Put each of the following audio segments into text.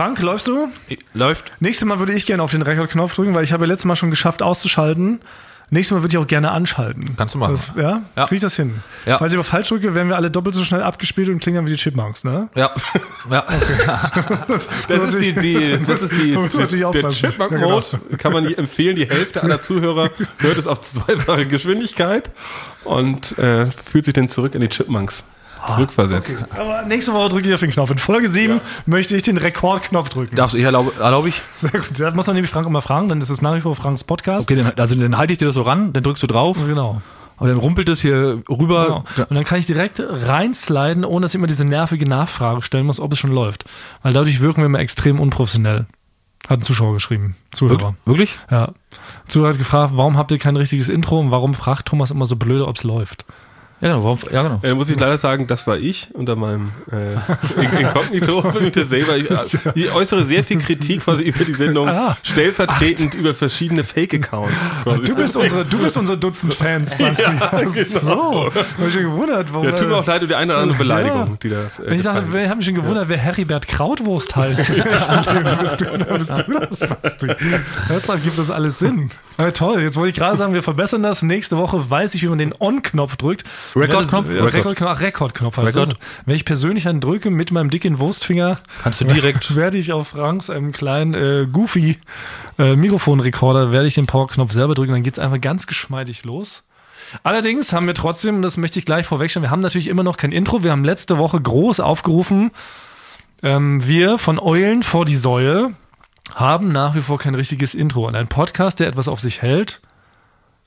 Frank, läufst du? Läuft. Nächstes Mal würde ich gerne auf den Rekordknopf drücken, weil ich habe ja letztes Mal schon geschafft auszuschalten. Nächstes Mal würde ich auch gerne anschalten. Kannst du machen. Das, ja? Ja. Krieg ich das hin? Ja. Falls ich aber falsch drücke, werden wir alle doppelt so schnell abgespielt und klingen dann wie die Chipmunks, ne? Ja. ja. Das ist die, die, das ist die, der. Chipmunk-Mode. Kann man empfehlen. Die Hälfte aller Zuhörer hört es auf zweifache Geschwindigkeit und äh, fühlt sich dann zurück in die Chipmunks zurückversetzt. Aber nächste Woche drücke ich auf den Knopf. In Folge 7 möchte ich den Rekordknopf drücken. Darfst du, ich erlaube, erlaube ich? Sehr gut. Da muss man nämlich Frank immer fragen, dann ist es nach wie vor Franks Podcast. Okay, dann, also dann halte ich dir das so ran, dann drückst du drauf, Genau. aber dann rumpelt es hier rüber. Genau. Und dann kann ich direkt reinsliden, ohne dass ich immer diese nervige Nachfrage stellen muss, ob es schon läuft. Weil dadurch wirken wir immer extrem unprofessionell. Hat ein Zuschauer geschrieben. Zuhörer. Wirklich? Ja. Zuhörer hat gefragt, warum habt ihr kein richtiges Intro und warum fragt Thomas immer so blöde, ob es läuft? Ja, genau. Ja, genau. Äh, muss ich leider sagen, das war ich unter meinem äh, In- Inkognito ich selber. Ich, äh, ich äußere sehr viel Kritik quasi über die Sendung, Ah. stellvertretend über verschiedene Fake-Accounts. Du bist unsere, du bist unsere Dutzend Fans, Basti. Ja, genau. So. Hab ich schon gewundert, warum. Ja, tut mir auch leid die eine oder andere Beleidigung, Ja. die da. Äh, ich dachte, gefallen ich habe mich schon gewundert, wer Heribert Krautwurst heißt. Bist du, bist du das, Basti? Jetzt gibt das alles Sinn. Aber toll, jetzt wollte ich gerade sagen, wir verbessern das. Nächste Woche weiß ich, wie man den On-Knopf drückt. Rekordknopf? Rekordknopf, Rekordknopf. heißt Rekord. Wenn ich persönlich einen drücke mit meinem dicken Wurstfinger, Kannst du direkt- werde ich auf Franks einem kleinen äh, Goofy äh, Mikrofonrekorder, werde ich den Powerknopf selber drücken, dann geht's einfach ganz geschmeidig los. Allerdings haben wir trotzdem, und das möchte ich gleich vorwegstellen, wir haben natürlich immer noch kein Intro. Wir haben letzte Woche groß aufgerufen, ähm, wir von Eulen vor die Säue haben nach wie vor kein richtiges Intro. Und ein Podcast, der etwas auf sich hält,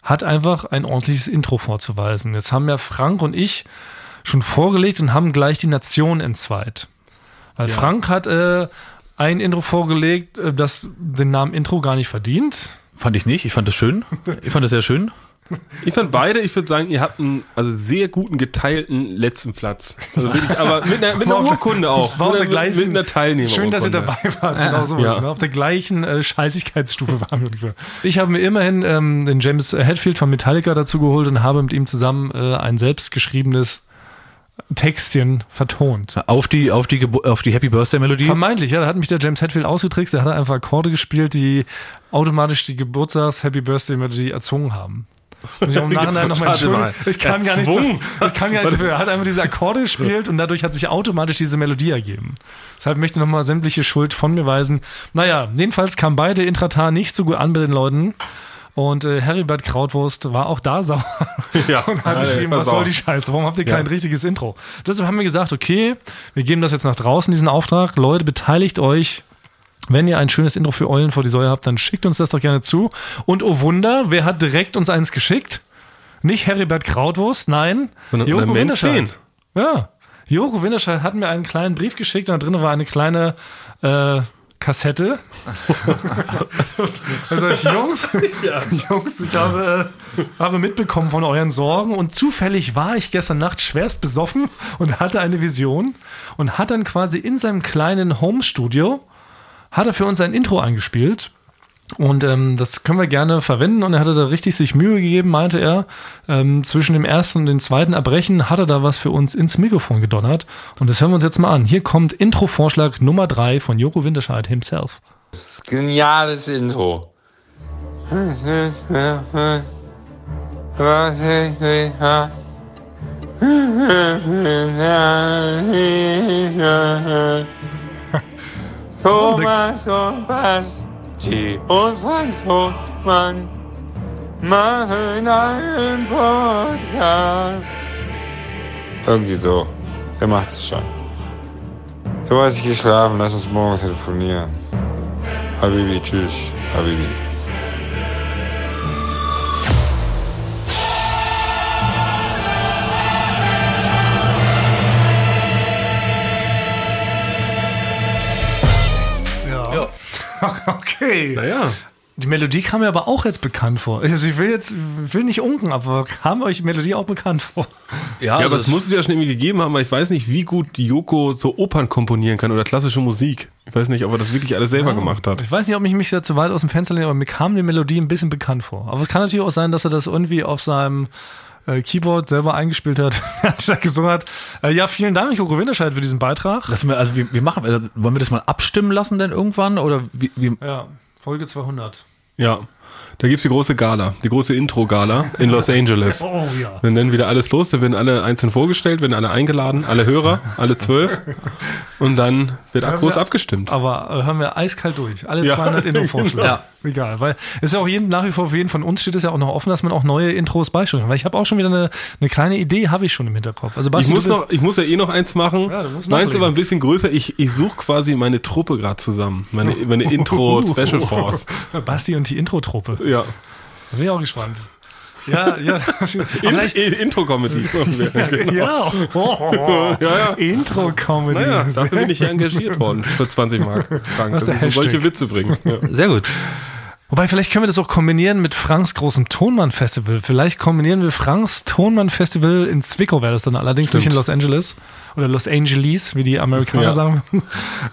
hat einfach ein ordentliches Intro vorzuweisen. Jetzt haben ja Frank und ich schon vorgelegt und haben gleich die Nation entzweit. Weil Frank hat äh, ein Intro vorgelegt, äh, das den Namen Intro gar nicht verdient. Fand ich nicht. Ich fand das schön. Ich fand das sehr schön. Ich fand beide, ich würde sagen, ihr habt einen also sehr guten geteilten letzten Platz. Also wirklich, aber mit einer, mit einer Urkunde auch. war auf mit, der gleichen- mit einer Teilnehmer. Schön, dass ihr dabei wart. Genau so. Ja. Ne? Auf der gleichen äh, Scheißigkeitsstufe waren wir. Ich habe mir immerhin ähm, den James Hetfield von Metallica dazu geholt und habe mit ihm zusammen äh, ein selbstgeschriebenes Textchen vertont. Auf die, auf die, Gebo- auf die Happy Birthday Melodie. Vermeintlich, ja, da hat mich der James Hetfield ausgetrickst, der hat einfach Akkorde gespielt, die automatisch die Geburtstags-Happy Birthday-Melodie erzwungen haben. Und ich auch im Nachhinein nochmal Warte entschuldigen. mal. Ich kann gar nicht so, ich kann gar nicht so viel. Er hat einfach diese Akkorde gespielt und dadurch hat sich automatisch diese Melodie ergeben. Deshalb möchte ich nochmal sämtliche Schuld von mir weisen. Naja, jedenfalls kamen beide Intratar nicht so gut an bei den Leuten. Und äh, Heribert Krautwurst war auch da sauer Ja. und hat geschrieben, was soll die Scheiße? Warum habt ihr kein richtiges Intro? Deshalb haben wir gesagt, okay, wir geben das jetzt nach draußen, diesen Auftrag. Leute, beteiligt euch. Wenn ihr ein schönes Intro für Eulen vor die Säue habt, dann schickt uns das doch gerne zu. Und oh Wunder, wer hat direkt uns eins geschickt? Nicht Heribert Krautwurst, nein, Sondern Joko Winterscheid. 10. Ja, Joko Winterscheid hat mir einen kleinen Brief geschickt, da drin war eine kleine äh, Kassette. sag ich, Jungs, Jungs, ich habe, habe mitbekommen von euren Sorgen und zufällig war ich gestern Nacht schwerst besoffen und hatte eine Vision und hat dann quasi in seinem kleinen Home-Studio, hat er für uns ein Intro eingespielt. Und ähm, das können wir gerne verwenden. Und er hatte da richtig sich Mühe gegeben, meinte er. Ähm, zwischen dem ersten und dem zweiten Erbrechen hat er da was für uns ins Mikrofon gedonnert. Und das hören wir uns jetzt mal an. Hier kommt Intro-Vorschlag Nummer drei von Joko Winterscheid himself. Geniales Intro. Thomas und Basti und Frank Thomann machen einen Podcast. Irgendwie so. Er macht es schon. Thomas, ich geh schlafen. Lass uns morgen telefonieren. Habibi, tschüss. Habibi. okay. Naja. Die Melodie kam mir aber auch jetzt bekannt vor. Also ich will jetzt, will nicht unken, aber kam euch die Melodie auch bekannt vor? Ja, aber es muss es ja schon irgendwie gegeben haben, aber ich weiß nicht, wie gut Joko so Opern komponieren kann oder klassische Musik. Ich weiß nicht, ob er das wirklich alles selber gemacht hat. Ich weiß nicht, ob ich mich da zu weit aus dem Fenster lehne, aber mir kam die Melodie ein bisschen bekannt vor. Aber es kann natürlich auch sein, dass er das irgendwie auf seinem äh, Keyboard selber eingespielt hat, da gesungen hat. Äh, ja, vielen Dank, Joko Winterscheid, für diesen Beitrag. Lassen wir, also wir, wir machen, äh, wollen wir das mal abstimmen lassen denn irgendwann? Oder wie, wie Ja, Folge 200. Ja. Da gibt's die große Gala, die große Intro-Gala in Los Angeles. Oh ja. Dann nennen wieder alles los, dann werden alle einzeln vorgestellt, werden alle eingeladen, alle Hörer, alle zwölf. Und dann wird Ja, groß wir- abgestimmt. Aber äh, hören wir eiskalt durch. Alle Ja, 200 Intro-Vorschläge. genau. Egal, weil es ist ja auch jeden, nach wie vor für jeden von uns steht es ja auch noch offen, dass man auch neue Intros beisteuern kann. Weil ich habe auch schon wieder eine, eine kleine Idee, habe ich schon im Hinterkopf. Also Ich Basti, muss du bist- noch, ich muss ja eh noch eins machen. Ja, Meins aber ein bisschen größer. Ich, ich suche quasi meine Truppe gerade zusammen. Meine, meine Intro Special Force. Basti und die Intro-Truppe. Ja. Da bin ich auch gespannt. Ja, ja. Aber In, vielleicht, in, Intro-Comedy. genau. ja. Oh, Ja, ja. Intro-Comedy. Naja, dafür bin ich ja engagiert worden für 20 Mark. Frank, dass ich so solche. Witze bringen. Ja. Sehr gut. Wobei, vielleicht können wir das auch kombinieren mit Franks großem Tonmann-Festival. Vielleicht kombinieren wir Franks Tonmann-Festival in Zwickau, wäre das dann allerdings nicht in Los Angeles oder Los Angeles, wie die Amerikaner Ja. sagen.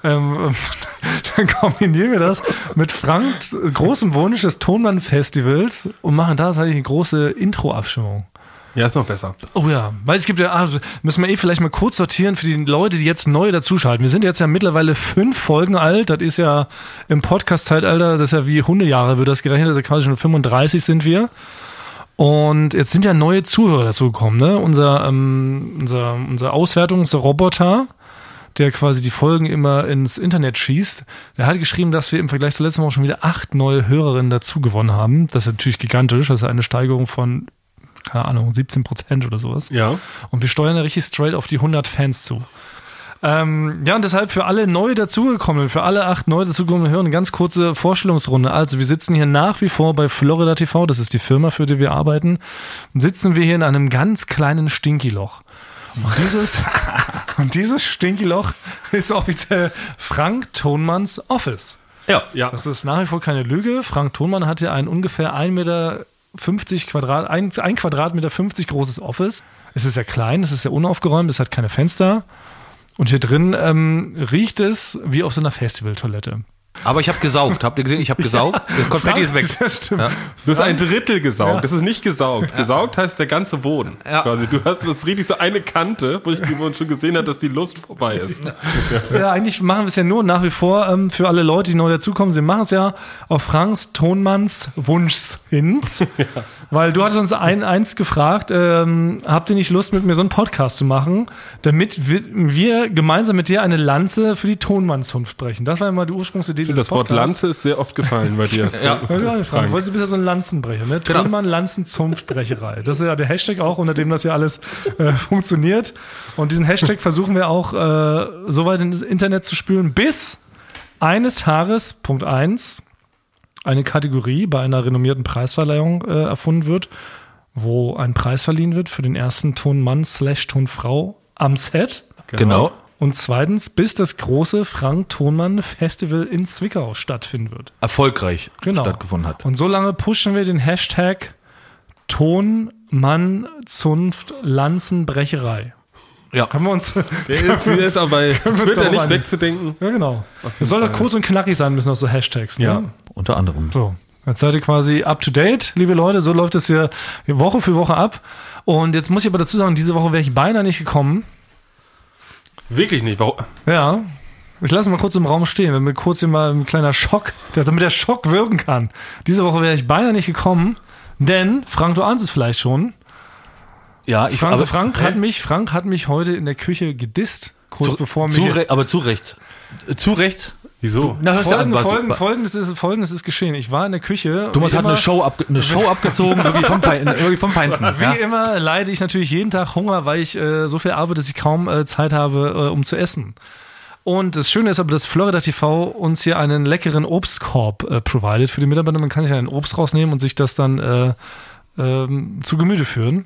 ähm, dann kombinieren wir das mit Franks großem Wunsch des Tonmann-Festivals und machen da tatsächlich eine große Intro-Abstimmung. Ja, ist noch besser. Oh ja, weil es gibt ja, ah, müssen wir eh vielleicht mal kurz sortieren für die Leute, die jetzt neu dazuschalten. Wir sind jetzt ja mittlerweile fünf Folgen alt. Das ist ja im Podcast-Zeitalter, das ist ja wie Hundejahre, wird das gerechnet. Also quasi schon 35 sind wir. Und jetzt sind ja neue Zuhörer dazugekommen. Ne? Unser, ähm, unser, unser Auswertungsroboter, der quasi die Folgen immer ins Internet schießt, der hat geschrieben, dass wir im Vergleich zur letzten Woche schon wieder acht neue Hörerinnen dazu gewonnen haben. Das ist natürlich gigantisch. Das ist eine Steigerung von, keine Ahnung, 17 Prozent oder sowas. Ja. Und wir steuern da richtig straight auf die 100 Fans zu. Ähm, ja, und deshalb für alle neu dazugekommenen, für alle acht neu dazugekommenen Hörer eine ganz kurze Vorstellungsrunde. Also wir sitzen hier nach wie vor bei Florida TV, das ist die Firma, für die wir arbeiten, und sitzen wir hier in einem ganz kleinen Stinkiloch. Und dieses, und dieses Stinkiloch ist offiziell Frank Thonmanns Office. Ja. Ja. Das ist nach wie vor keine Lüge. Frank Thonmann hat ja ein ungefähr 1,50 Meter Quadrat, ein, ein Quadratmeter 50 großes Office. Es ist sehr klein, es ist sehr unaufgeräumt, es hat keine Fenster. Und hier drin ähm, riecht es wie auf so einer Festivaltoilette. Aber ich habe gesaugt. Habt ihr gesehen? Ich habe gesaugt. Das Konfetti ist weg. Das stimmt. Ja. Du hast ein Drittel gesaugt. Ja. Das ist nicht gesaugt. Gesaugt heißt der ganze Boden. Ja. Quasi. Du hast das richtig so eine Kante, wo ich schon gesehen hat, dass die Lust vorbei ist. Ja, eigentlich machen wir es ja nur nach wie vor ähm, für alle Leute, die neu dazukommen. Sie machen es ja auf Franks Tonmanns Wunsch hin. Weil du hattest uns ein, eins gefragt, ähm, habt ihr nicht Lust, mit mir so einen Podcast zu machen, damit wir, wir gemeinsam mit dir eine Lanze für die Tonmannszunft brechen. Das war mal die Ursprungsidee dieses Das Wort Podcasts. Lanze ist sehr oft gefallen bei dir. Ja. Ja, ja, Frank. Du bist ja so ein Lanzenbrecher, ne? Genau. Tonmann Lanzenzunftbrecherei. Das ist ja der Hashtag auch, unter dem das hier alles äh, funktioniert. Und diesen Hashtag versuchen wir auch äh, so weit ins Internet zu spülen, bis eines Tages, Punkt eins, eine Kategorie bei einer renommierten Preisverleihung äh, erfunden wird, wo ein Preis verliehen wird für den ersten Tonmann slash Tonfrau am Set. Genau. Und zweitens, bis das große Frank Tonmann Festival in Zwickau stattfinden wird. Erfolgreich Genau. stattgefunden hat. Und so lange pushen wir den Hashtag Tonmann Zunft Lanzenbrecherei. Ja. Können wir uns. Der ist, der ist aber bei wir uns Twitter nicht einigen? wegzudenken. Ja, genau. Es soll doch kurz und knackig sein, müssen auch so Hashtags. Ne? Ja. Unter anderem. So. Jetzt seid ihr quasi up to date, liebe Leute. So läuft es hier Woche für Woche ab. Und jetzt muss ich aber dazu sagen, diese Woche wäre ich beinahe nicht gekommen. Wirklich nicht. Warum? Ja. Ich lasse mal kurz im Raum stehen, damit kurz hier mal ein kleiner Schock, damit der Schock wirken kann. Diese Woche wäre ich beinahe nicht gekommen, denn, Frank, du ahnst es vielleicht schon, Ja, ich Frank, aber, Frank, hat mich, Frank hat mich heute in der Küche gedisst, kurz zu, bevor zu mich. Re aber zu Recht. Äh, Zu Recht. Wieso? Na, hörst du an, Folgen, was- Folgen, was- Folgendes ist, Folgendes ist geschehen. Ich war in der Küche. Thomas hat eine immer- Show, abge eine Show abgezogen, wirklich vom, Fein vom Feinsten. Wie Ja. immer leide ich natürlich jeden Tag Hunger, weil ich äh, so viel arbeite, dass ich kaum äh, Zeit habe, äh, um zu essen. Und das Schöne ist aber, dass Florida TV uns hier einen leckeren Obstkorb äh, provided für die Mitarbeiter. Man kann sich einen Obst rausnehmen und sich das dann äh, ähm, zu Gemüte führen.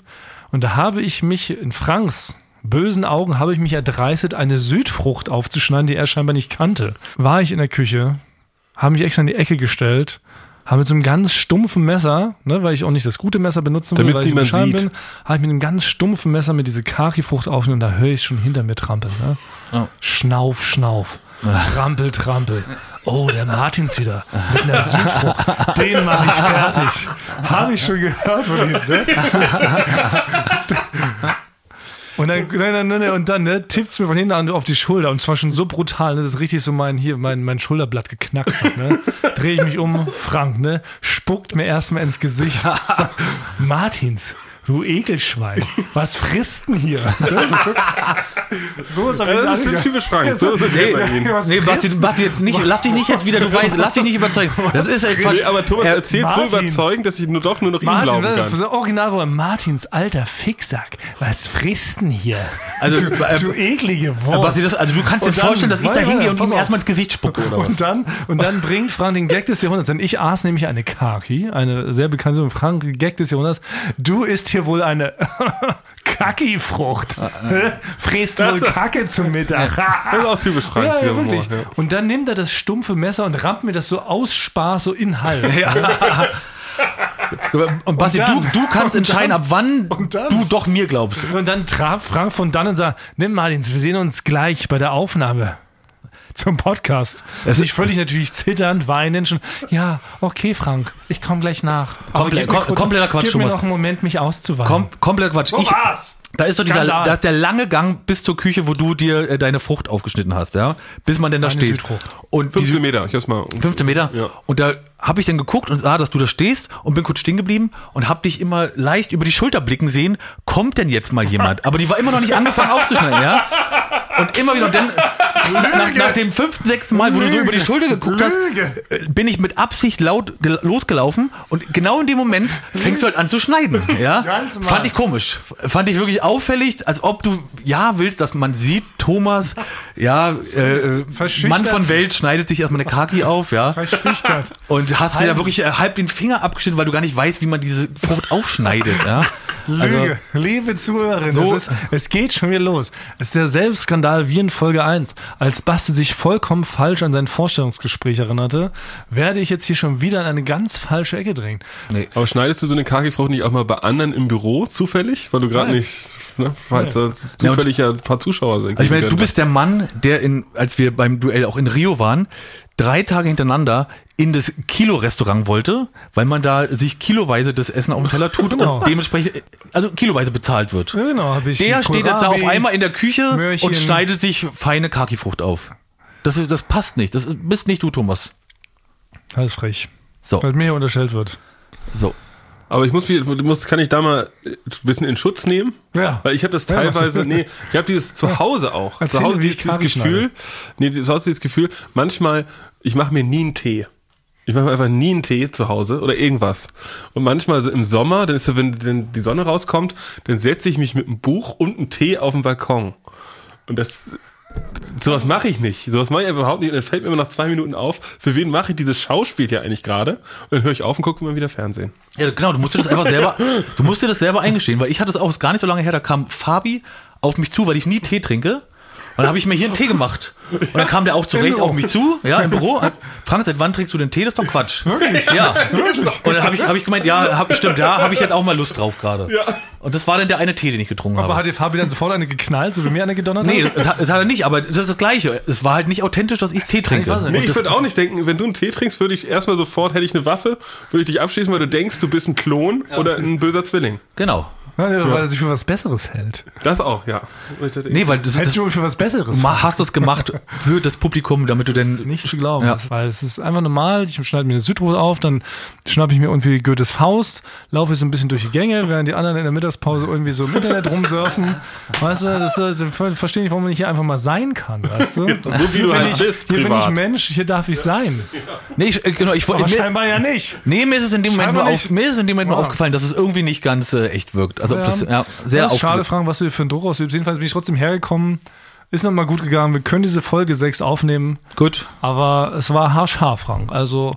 Und da habe ich mich in Franks bösen Augen habe ich mich erdreistet, eine Südfrucht aufzuschneiden, die er scheinbar nicht kannte. War ich in der Küche, habe mich extra in die Ecke gestellt, habe mit so einem ganz stumpfen Messer, ne, weil ich auch nicht das gute Messer benutzen will, Damit's weil ich bescheiden bin, habe ich mit einem ganz stumpfen Messer mit diese Kaki-Frucht aufgenommen und da höre ich schon hinter mir trampeln. Ne? Ja. Schnauf, schnauf. Trampel, trampel. Oh, der Martins wieder. Mit einer Südfrucht. Den mache ich fertig. Habe ich schon gehört von ihm, ne? Und dann, nein, nein, nein, und dann ne, tippt's mir von hinten an auf die Schulter und zwar schon so brutal, ne, das ist richtig so mein hier mein mein Schulterblatt geknackt hat, ne? Drehe ich mich um, Frank, ne, spuckt mir erstmal ins Gesicht. Sagt, Martins, du Ekelschwein, was frisst denn hier? so ist er Ja, das ist schon typisch Frank. So, so kennt man ihn. Was Nee, Basti, Basti, jetzt nicht, lass dich nicht jetzt wieder, du weißt, lass dich nicht überzeugen. Das ist Quatsch. Nee, aber Thomas Er- erzählt so Martins. überzeugend, dass ich nur doch nur noch ihm Martin, glauben ne, kann. so original war Martins alter Ficksack. Was frisst denn hier? Also, du, äh, du eklige Wurst. Basti, das, also du kannst dir Und dann- vorstellen, dass ich da hingehe und ihm erstmal ins Gesicht spucke oder was? Und dann, und dann bringt Frank den Gag des Jahrhunderts. Denn ich aß nämlich eine Kaki, eine sehr bekannte Frank Gag des Jahrhunderts. Du isst hier wohl eine Kaki-Frucht. Fräst wohl Kacke zum Mittag. Das ist auch typisch Frank. Ja, ja, wirklich. Humor, ja. Und dann nimmt er das stumpfe Messer und rammt mir das so aus Spaß so in den Hals. Und Basti, Und dann- du, du kannst entscheiden, dann- ab wann du doch mir glaubst. Und dann traf Frank von dann und sagt, nimm Martins, wir sehen uns gleich bei der Aufnahme zum Podcast. Es ich völlig natürlich zitternd, weinend schon, ja, okay Frank, ich komme gleich nach. Aber Komplett- gib mir kom- kurz- kompletter Quatsch, Gib mir noch einen Moment, mich auszuweinen. Kom komplett Quatsch. Ich, war's? Da ist so dieser, da ist der lange Gang bis zur Küche, wo du dir äh, deine Frucht aufgeschnitten hast, ja, bis man denn da Eine steht. Südfrucht. Und die 15 Meter, ich hab's mal. 15 Meter. Ja. Und da habe ich dann geguckt und sah, dass du da stehst und bin kurz stehen geblieben und habe dich immer leicht über die Schulter blicken sehen. Kommt denn jetzt mal jemand? Aber die war immer noch nicht angefangen aufzuschneiden, ja? Und immer wieder, dann nach, nach dem fünften, sechsten Mal, wo du so über die Schulter geguckt hast, äh, bin ich mit Absicht laut gel- losgelaufen und genau in dem Moment fängst du halt an zu schneiden, ja? Ganz. Fand ich komisch. Fand ich wirklich auffällig, als ob du ja willst, dass man sieht, Thomas, ja, äh, äh. Mann von Welt schneidet sich erstmal eine Kaki auf, ja? Verschüchtert. Und hast dir ja wirklich äh, halb den Finger abgeschnitten, weil du gar nicht weißt, wie man diese Frucht aufschneidet. Ja? Also, Lüge. Liebe Zuhörerin, So- es, ist, es geht schon wieder los. Es ist derselbe Skandal wie in Folge 1. Als Basti sich vollkommen falsch an sein Vorstellungsgespräch erinnerte, werde ich jetzt hier schon wieder in eine ganz falsche Ecke drängen. Aber schneidest du so eine Kaki-Frucht nicht auch mal bei anderen im Büro zufällig? Weil du gerade nicht, ne, falls da zufällig ja ein paar Zuschauer sind. also meine, du bist der Mann, der in, als wir beim Duell auch in Rio waren, drei Tage hintereinander in das Kilo-Restaurant wollte, weil man da sich kiloweise das Essen auf den Teller tut Genau. und dementsprechend, also kiloweise bezahlt wird. Ja, genau, habe ich Der steht jetzt da auf Kohlrabi. einmal in der Küche Möhrchen. und schneidet sich feine Kaki-Frucht auf. Das, das passt nicht. Das ist- bist nicht du, Thomas. Das ist frech. So, Was mir hier unterstellt wird. so. Aber ich muss, mich- du musst, kann ich da mal ein bisschen in Schutz nehmen? Ja. Weil ich habe das Ja, teilweise, nee, ich habe dieses zu Hause auch. Erzähl zu Hause dieses, dieses Gefühl, nee, zu Hause dieses Gefühl, manchmal, ich mache mir nie einen Tee. Ich mache mir einfach nie einen Tee zu Hause oder irgendwas. Und manchmal im Sommer, dann ist so, wenn, wenn die Sonne rauskommt, dann setze ich mich mit einem Buch und einem Tee auf den Balkon. Und das, sowas mache ich nicht. Sowas mache ich überhaupt nicht. Und dann fällt mir immer nach zwei Minuten auf, für wen mache ich dieses Schauspiel hier eigentlich gerade? Und dann höre ich auf und gucke immer wieder Fernsehen. Ja, genau, du musst dir das einfach selber, du musst dir das selber eingestehen, weil ich hatte es auch gar nicht so lange her, da kam Fabi auf mich zu, weil ich nie Tee trinke. Und dann habe ich mir hier einen Tee gemacht. Und dann kam der auch zurecht auf mich zu, ja, im Büro. Frank, seit wann trinkst du den Tee? Das ist doch Quatsch. Wirklich? Ja. Und dann habe ich, hab ich gemeint, ja, hab, stimmt, ja, habe ich jetzt auch mal Lust drauf gerade. Ja. Und das war dann der eine Tee, den ich getrunken Aber habe. hat dir Fabi dann sofort eine geknallt, so wie mir eine gedonnert Nee, hat? das, hat- das hat er nicht, aber das ist das Gleiche. Es war halt nicht authentisch, dass ich Tee trinke. Nee, ich das- würde auch nicht denken, wenn du einen Tee trinkst, würde ich erstmal sofort, hätte ich eine Waffe, würde ich dich abschießen, weil du denkst, du bist ein Klon oder ein böser Zwilling. Genau. Ja, weil er sich für was Besseres hält. Das auch, ja. Nee, weil das, Hältst das, du für was Besseres? du hast das gemacht für das Publikum, damit du denn nicht zu glauben. Ja. Weil es ist einfach normal, ich schneide mir eine Südrolle auf, dann schnappe ich mir irgendwie Goethes Faust, laufe so ein bisschen durch die Gänge, während die anderen in der Mittagspause irgendwie so im Internet rumsurfen. Weißt du, das, das, das verstehe ich, warum man nicht hier einfach mal sein kann, weißt du? So wie du Hier bin halt ich, bist, hier bin ich. Mensch, hier darf ich sein. Nee, ich, äh, genau, ich Aber wollte. Mir, scheinbar ja nicht. nee, mir ist es in dem Moment nur, auf, mir ist es in dem Moment nur Ja. aufgefallen, dass es irgendwie nicht ganz äh, echt wirkt. Also, ob das ja, sehr das schade, Frank, was du für einen Druck ausübst. Jedenfalls bin ich trotzdem hergekommen. Ist nochmal gut gegangen. Wir können diese Folge 6 aufnehmen. Gut. Aber es war haarscharf, Frank. Also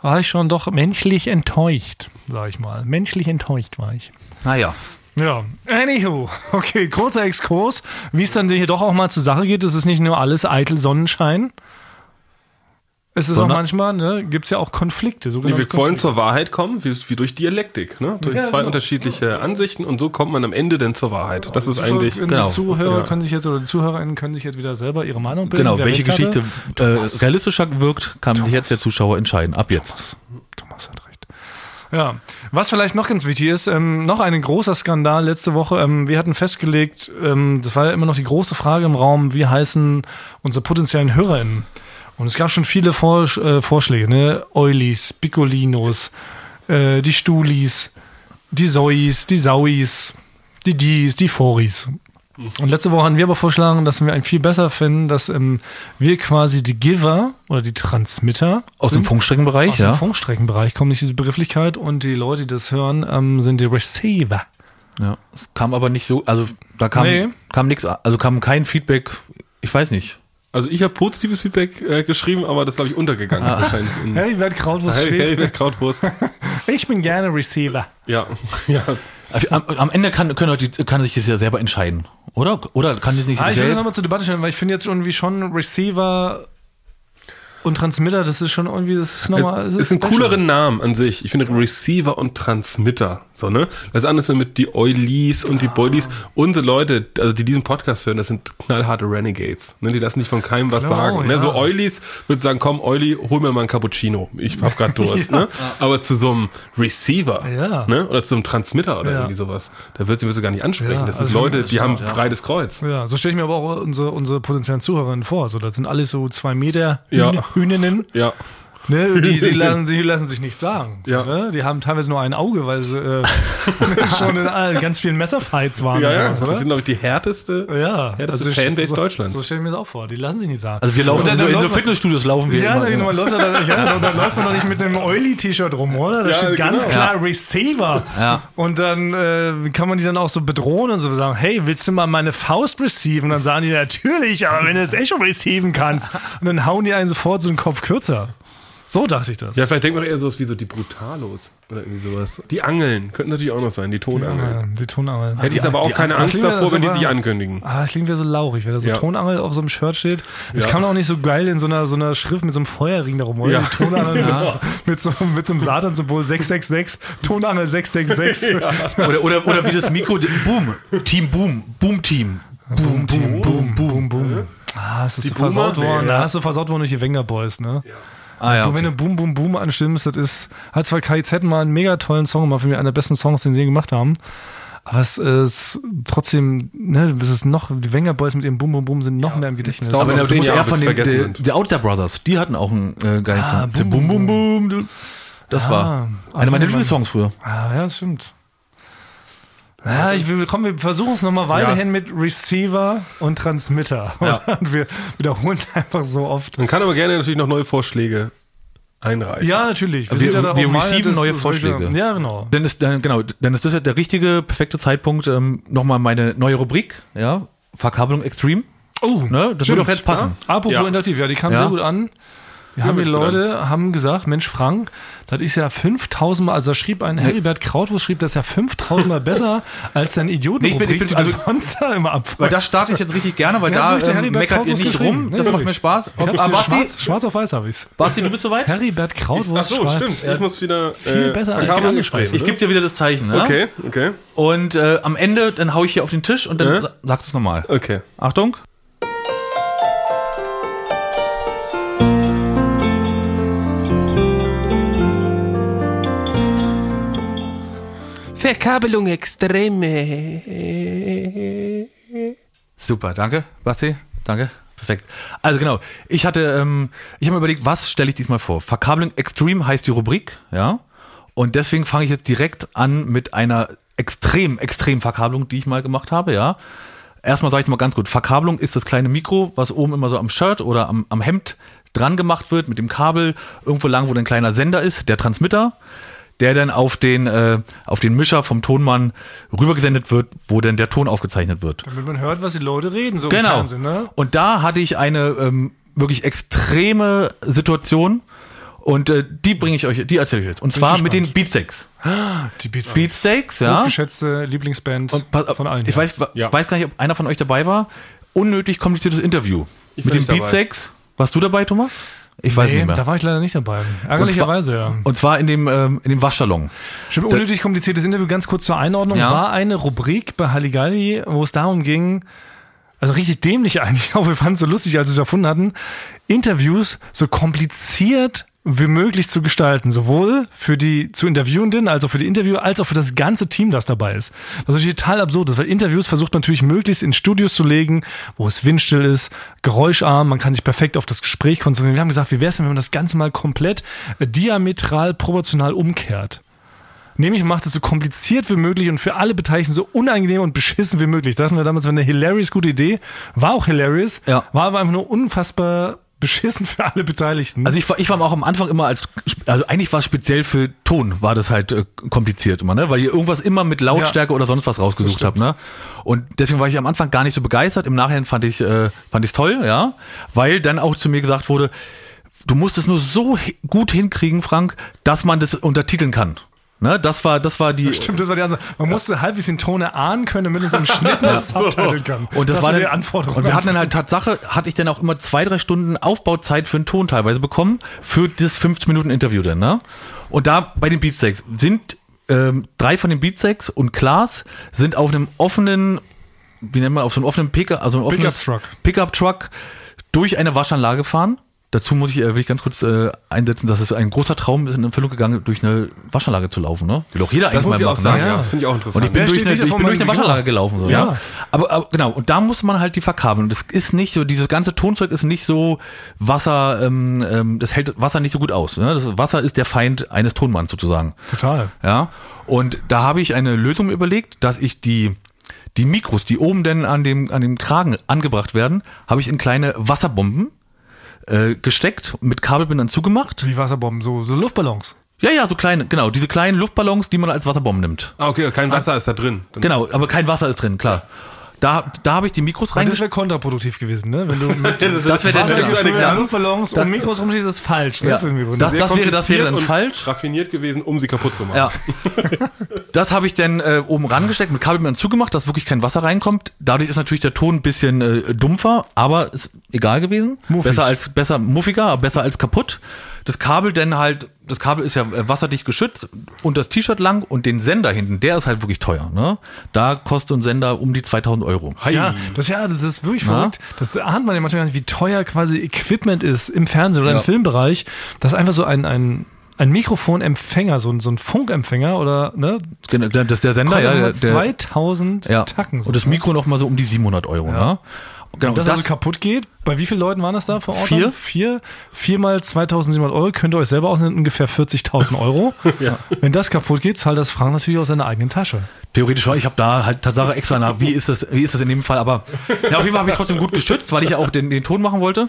war ich schon doch menschlich enttäuscht, sag ich mal. Menschlich enttäuscht war ich. Naja. Ja, anywho. Okay, kurzer Exkurs. Wie es dann hier doch auch mal zur Sache geht, es ist nicht nur alles eitel Sonnenschein. Es ist auch manchmal, ne, gibt's ja auch Konflikte. Nee, wir wollen Konflikte. zur Wahrheit kommen, wie, wie durch Dialektik, ne? Durch Ja, zwei genau. unterschiedliche Ansichten und so kommt man am Ende dann zur Wahrheit. Das ist Zuschauer- eigentlich. die genau. Zuhörer Ja. können sich jetzt oder die Zuhörerinnen können sich jetzt wieder selber ihre Meinung bilden. Genau, welche. Geschichte äh, realistischer wirkt, kann sich jetzt der Zuschauer entscheiden. Ab jetzt. Thomas hat recht. Ja, was vielleicht noch ganz wichtig ist, ähm, noch ein großer Skandal letzte Woche. Ähm, wir hatten festgelegt, ähm, das war ja immer noch die große Frage im Raum, wie heißen unsere potenziellen HörerInnen? Und es gab schon viele Vorsch äh, Vorschläge, ne? Eulis, Piccolinos, äh, die Stulis, die Sois, die Sauis, die Dies, die Foris. Und letzte Woche hatten wir aber vorgeschlagen, dass wir eigentlich viel besser finden, dass ähm, wir quasi die Giver oder die Transmitter Aus dem sind. Funkstreckenbereich, Aus dem ja. Funkstreckenbereich kommt nicht diese Begrifflichkeit und die Leute, die das hören, ähm, sind die Receiver. ja. Es kam aber nicht so, also da kam, Nee. kam nichts, also kam kein Feedback, ich weiß nicht. Also ich habe positives Feedback äh, geschrieben, aber das glaube ich untergegangen wahrscheinlich. In, Hey, Bert Krautwurst hey, schrieb, hey, Krautwurst. ich bin gerne Receiver. Ja, ja. Am, am Ende kann, können euch die, kann sich das ja selber entscheiden, oder? Oder kann das nicht Ah, ich will das nochmal zur Debatte stellen, weil ich finde jetzt irgendwie schon Receiver und Transmitter, das ist schon irgendwie, das ist nochmal. Es das ist ein cooleren Namen an sich. Ich finde Receiver und Transmitter. So, ne? Das andere ist mit die Eulis und die Boilies. Unsere Leute, also die diesen Podcast hören, das sind knallharte Renegades. Ne? Die lassen nicht von keinem was Genau, sagen. Ne? ja. So Eulis würde sagen, komm, Euli, hol mir mal einen Cappuccino. Ich hab grad Durst. ne? Aber zu so einem Receiver Ja. ne? oder zu einem Transmitter oder Ja. irgendwie sowas, da wird sie gar nicht ansprechen. Ja, das sind also Leute, das die haben stimmt, ja. breites Kreuz. Ja, so stelle ich mir aber auch unsere, unsere potenziellen Zuhörerinnen vor. So, das sind alles so zwei Meter Ja. Hühn- Hühninnen. Ja. Ne, die, die, lassen, die lassen sich nichts sagen. Ja. ne? Die haben teilweise nur ein Auge, weil sie äh, schon in all, ganz vielen Messerfights waren. Ja, und ja. sowas, Das sind, glaube ich, die härteste, Ja, härteste also Fanbase so, Deutschlands. So stelle ich mir das auch vor. Die lassen sich nicht sagen. Also wir laufen dann- in dann so, in so Fitnessstudios laufen wir ja, immer. dann, man läuft da, dann, ja, dann, dann läuft man doch nicht mit einem Oily-T-Shirt rum, oder? Da Ja, steht ganz genau. klar Receiver. Ja. Und dann äh, kann man die dann auch so bedrohen und so sagen, hey, willst du mal meine Faust receiven? Und dann sagen die, natürlich, aber wenn du es echt schon receiven kannst. Und dann hauen die einen sofort so den Kopf kürzer. So dachte ich das. Ja, vielleicht denkt man eher sowas wie so die Brutalos oder irgendwie sowas. Die Angeln könnten natürlich auch noch sein, die Tonangeln. Ja, die Tonangel. Hätte ich aber auch keine Ah, Angst ja davor, so wenn die sich ankündigen. Ah, das klingt wie so laurig, wenn da so Ja. Tonangel auf so einem Shirt steht. Das Ja. kann man auch nicht so geil in so einer, so einer Schrift mit so einem Feuerring darum, oder? Ja. Die Tonangel mit, mit, so, mit so einem Satan-Symbol 666, Tonangel 666. Oder, oder, oder wie das Mikro, Boom, Team Boom, Boom Team. Boom, boom, boom, boom, boom. Ah, es ist so Boomer? versaut worden. Nee, Da ja. hast du versaut worden durch die Wenger Boys, ne? Ah ja. Und wenn du Boom, Boom, Boom anstimmst, das ist, hat zwar KIZ mal einen mega tollen Song gemacht, für mich einer der besten Songs, den sie gemacht haben. Aber es ist trotzdem, ne, es ist noch, die Wenger Boys mit ihrem Boom, Boom, Boom sind noch mehr im Gedächtnis. zehn musst Jahre, eher von den vergessen der, sind. der Outer Brothers, die hatten auch einen äh, geilen Ah, Song. Boom, Boom, Boom, Boom, Boom. Das Ah, war einer meiner. Lieblingssongs früher. Ah, ja, das stimmt. Ja, ich will, komm, wir versuchen es nochmal weiterhin mit Receiver und Transmitter. Und wir wiederholen es einfach so oft. Man kann aber gerne natürlich noch neue Vorschläge einreichen. Ja, natürlich. Wir- sind ja wir receiven neue Vorschläge. Ja, genau. Dann ist dann, genau, dann ist das ja der richtige, perfekte Zeitpunkt, ähm, nochmal meine neue Rubrik, ja, Verkabelung Extreme. Oh, Ne? Das würde doch jetzt passen. Apropos Ja. interaktiv, ja, die kam Ja. sehr gut an. Wir haben die Leute haben gesagt, Mensch Frank, das ist ja 5000 Mal, also da schrieb ein Heribert Krautwurst, schrieb das ist ja 5000 Mal besser als dein Idioten, Nee, ich bin- ich bin- also- sonst da immer ab. Weil da starte ich jetzt richtig gerne, weil Ja, da ähm, meckert ihr nicht rum. Nee, das macht wirklich. mir Spaß. Ich hab's Aber Basti, schwarz, schwarz auf weiß habe ich's. Basti, du bist soweit? Heribert Ach Krautwurst so, schreibt, stimmt. Ich muss wieder viel besser als die Speise. Ich gebe dir wieder das Zeichen. Ne? Okay, okay, Und äh, am Ende, dann hau ich hier auf den Tisch und dann sa- sagst du es nochmal. okay. Achtung. Verkabelung extreme. Super, danke, Basti. Danke. Perfekt. Also genau, ich hatte, ähm, ich habe mir überlegt, was stelle ich diesmal vor? Verkabelung Extreme heißt die Rubrik, ja. Und deswegen fange ich jetzt direkt an mit einer extrem, extrem Verkabelung, die ich mal gemacht habe, ja. Erstmal sage ich mal ganz gut, Verkabelung ist das kleine Mikro, was oben immer so am Shirt oder am, am Hemd dran gemacht wird mit dem Kabel, irgendwo lang, wo ein kleiner Sender ist, der Transmitter, der dann auf den, äh, auf den Mischer vom Tonmann rübergesendet wird, wo dann der Ton aufgezeichnet wird. Damit man hört, was die Leute reden, so im Genau. Fernsehen, ne? Und da hatte ich eine ähm, wirklich extreme Situation und äh, die bringe ich euch, die erzähle ich jetzt. Und zwar mit den. Beatsteaks. Die Beats. Beatsteaks, ja. Hochgeschätzte Lieblingsband Und pass von allen. ich ja. weiß, Ja. weiß gar nicht, ob einer von euch dabei war. Unnötig kompliziertes Interview. Ich mit den. Beatsteaks. Warst du dabei, Thomas? Ich weiß Nee, nicht mehr. da war ich leider nicht dabei. Ärgerlicherweise, ja. Und zwar in dem, ähm, in dem Waschsalon. Stimmt, unnötig kompliziertes Interview, ganz kurz zur Einordnung. Ja. War eine Rubrik bei Halligalli, wo es darum ging, also richtig dämlich eigentlich, auch wir fanden es so lustig, als wir es erfunden hatten, Interviews so kompliziert wie möglich zu gestalten, sowohl für die zu Interviewenden, als auch für die Interviewer, als auch für das ganze Team, das dabei ist. Was natürlich total absurd ist, weil Interviews versucht man natürlich möglichst in Studios zu legen, wo es windstill ist, geräuscharm, man kann sich perfekt auf das Gespräch konzentrieren. Wir haben gesagt, wie wäre es denn, wenn man das Ganze mal komplett äh, diametral proportional umkehrt? Nämlich macht es so kompliziert wie möglich und für alle Beteiligten so unangenehm und beschissen wie möglich. Dachten wir damals, war eine hilarious gute Idee. War auch hilarious, Ja. war aber einfach nur unfassbar beschissen für alle Beteiligten. Also ich war, ich war auch am Anfang immer als, also eigentlich war es speziell für Ton, war das halt äh, kompliziert immer, ne? Weil ihr irgendwas immer mit Lautstärke oder sonst was rausgesucht habt, ne? Und deswegen war ich am Anfang gar nicht so begeistert. Im Nachhinein fand ich, äh, fand ich toll, ja, weil dann auch zu mir gesagt wurde, du musst es nur so gut hinkriegen, Frank, dass man das untertiteln kann. Ne? Das war, das war die. Stimmt, das war die Ansage. Man musste halbwegs den Ton erahnen können, damit es im Schnitt das Subtitle kann. Und das, war die Anforderung. Und wir hatten dann halt Tatsache, hatte ich dann auch immer zwei, drei Stunden Aufbauzeit für einen Ton teilweise bekommen, für das 15 Minuten Interview dann, ne? Und da bei den Beatsteaks sind ähm, drei von den Beatsteaks und Klaas sind auf einem offenen, wie nennt man, auf so einem offenen Pickup, also ein offenes Pickup-Truck. Pickup-Truck durch eine Waschanlage fahren. Dazu muss ich, äh, will ich ganz kurz äh, einsetzen, dass es ein großer Traum ist, in Erfüllung gegangen, durch eine Waschanlage zu laufen, ne? Will auch jeder eigentlich Das muss mal ich auch machen, sagen, ne? ja. Das finde ich auch interessant. Und ich bin Wer durch eine, ich bin durch eine Waschanlage gelaufen. So, Ja. ja. Aber, aber genau, und da muss man halt die verkabeln. Und das ist nicht so, dieses ganze Tonzeug ist nicht so Wasser, ähm, ähm, das hält Wasser nicht so gut aus. Ne? Das Wasser ist der Feind eines Tonmanns sozusagen. Total. Ja. Und da habe ich eine Lösung überlegt, dass ich die die Mikros, die oben denn an dem an dem Kragen angebracht werden, habe ich in kleine Wasserbomben äh, gesteckt, mit Kabelbindern zugemacht. Wie Wasserbomben, so, so Luftballons. Ja, ja, so kleine, genau, diese kleinen Luftballons, die man als Wasserbomben nimmt. Ah, okay, kein Wasser ist da drin. Dann- Genau, aber kein Wasser ist drin, klar. Da, da habe ich die Mikros Das reingesteckt. wäre kontraproduktiv gewesen, ne? Wenn du mit Das wäre dann so eine Luftballons um Mikros rumschießt, ist falsch, ne? Ja. Das- Sehr wäre- das wäre dann und falsch. Raffiniert gewesen, um sie kaputt zu machen. Ja. Das habe ich dann äh, oben rangesteckt, mit Kabelbindern zugemacht, dass wirklich kein Wasser reinkommt. Dadurch ist natürlich der Ton ein bisschen äh, dumpfer, aber ist egal gewesen. Muffig. Besser als besser muffiger, aber besser als kaputt. Das Kabel dann halt, das Kabel ist ja äh, wasserdicht geschützt und das T-Shirt lang und den Sender hinten, der ist halt wirklich teuer. Ne? Da kostet ein Sender um die 2000 Euro. Hi. Ja, das, ja, das ist wirklich Na? verrückt. Das ahnt man ja manchmal gar nicht, wie teuer quasi Equipment ist im Fernsehen oder Ja. im Filmbereich. Das ist einfach so ein, ein, ein Mikrofonempfänger, so ein, so ein Funkempfänger oder, ne? Genau, Das ist der Sender, ja. Der, der, 2000 ja. Tacken. so, und das ne? Mikro noch mal so um die 700 Euro. Ne? Genau, Und das, also kaputt geht, bei wie vielen Leuten waren das da vor Ort? Vier. dann? Vier. Vier mal 2700 Euro, könnt ihr euch selber ausnehmen, ungefähr 40.000 Euro. Ja. Wenn das kaputt geht, zahlt das Frank natürlich aus seiner eigenen Tasche. Theoretisch schon. Ich habe da halt Tatsache extra nach, wie ist das, wie ist das in dem Fall? Aber ja, auf jeden Fall habe ich trotzdem gut geschützt, weil ich ja auch den, den Ton machen wollte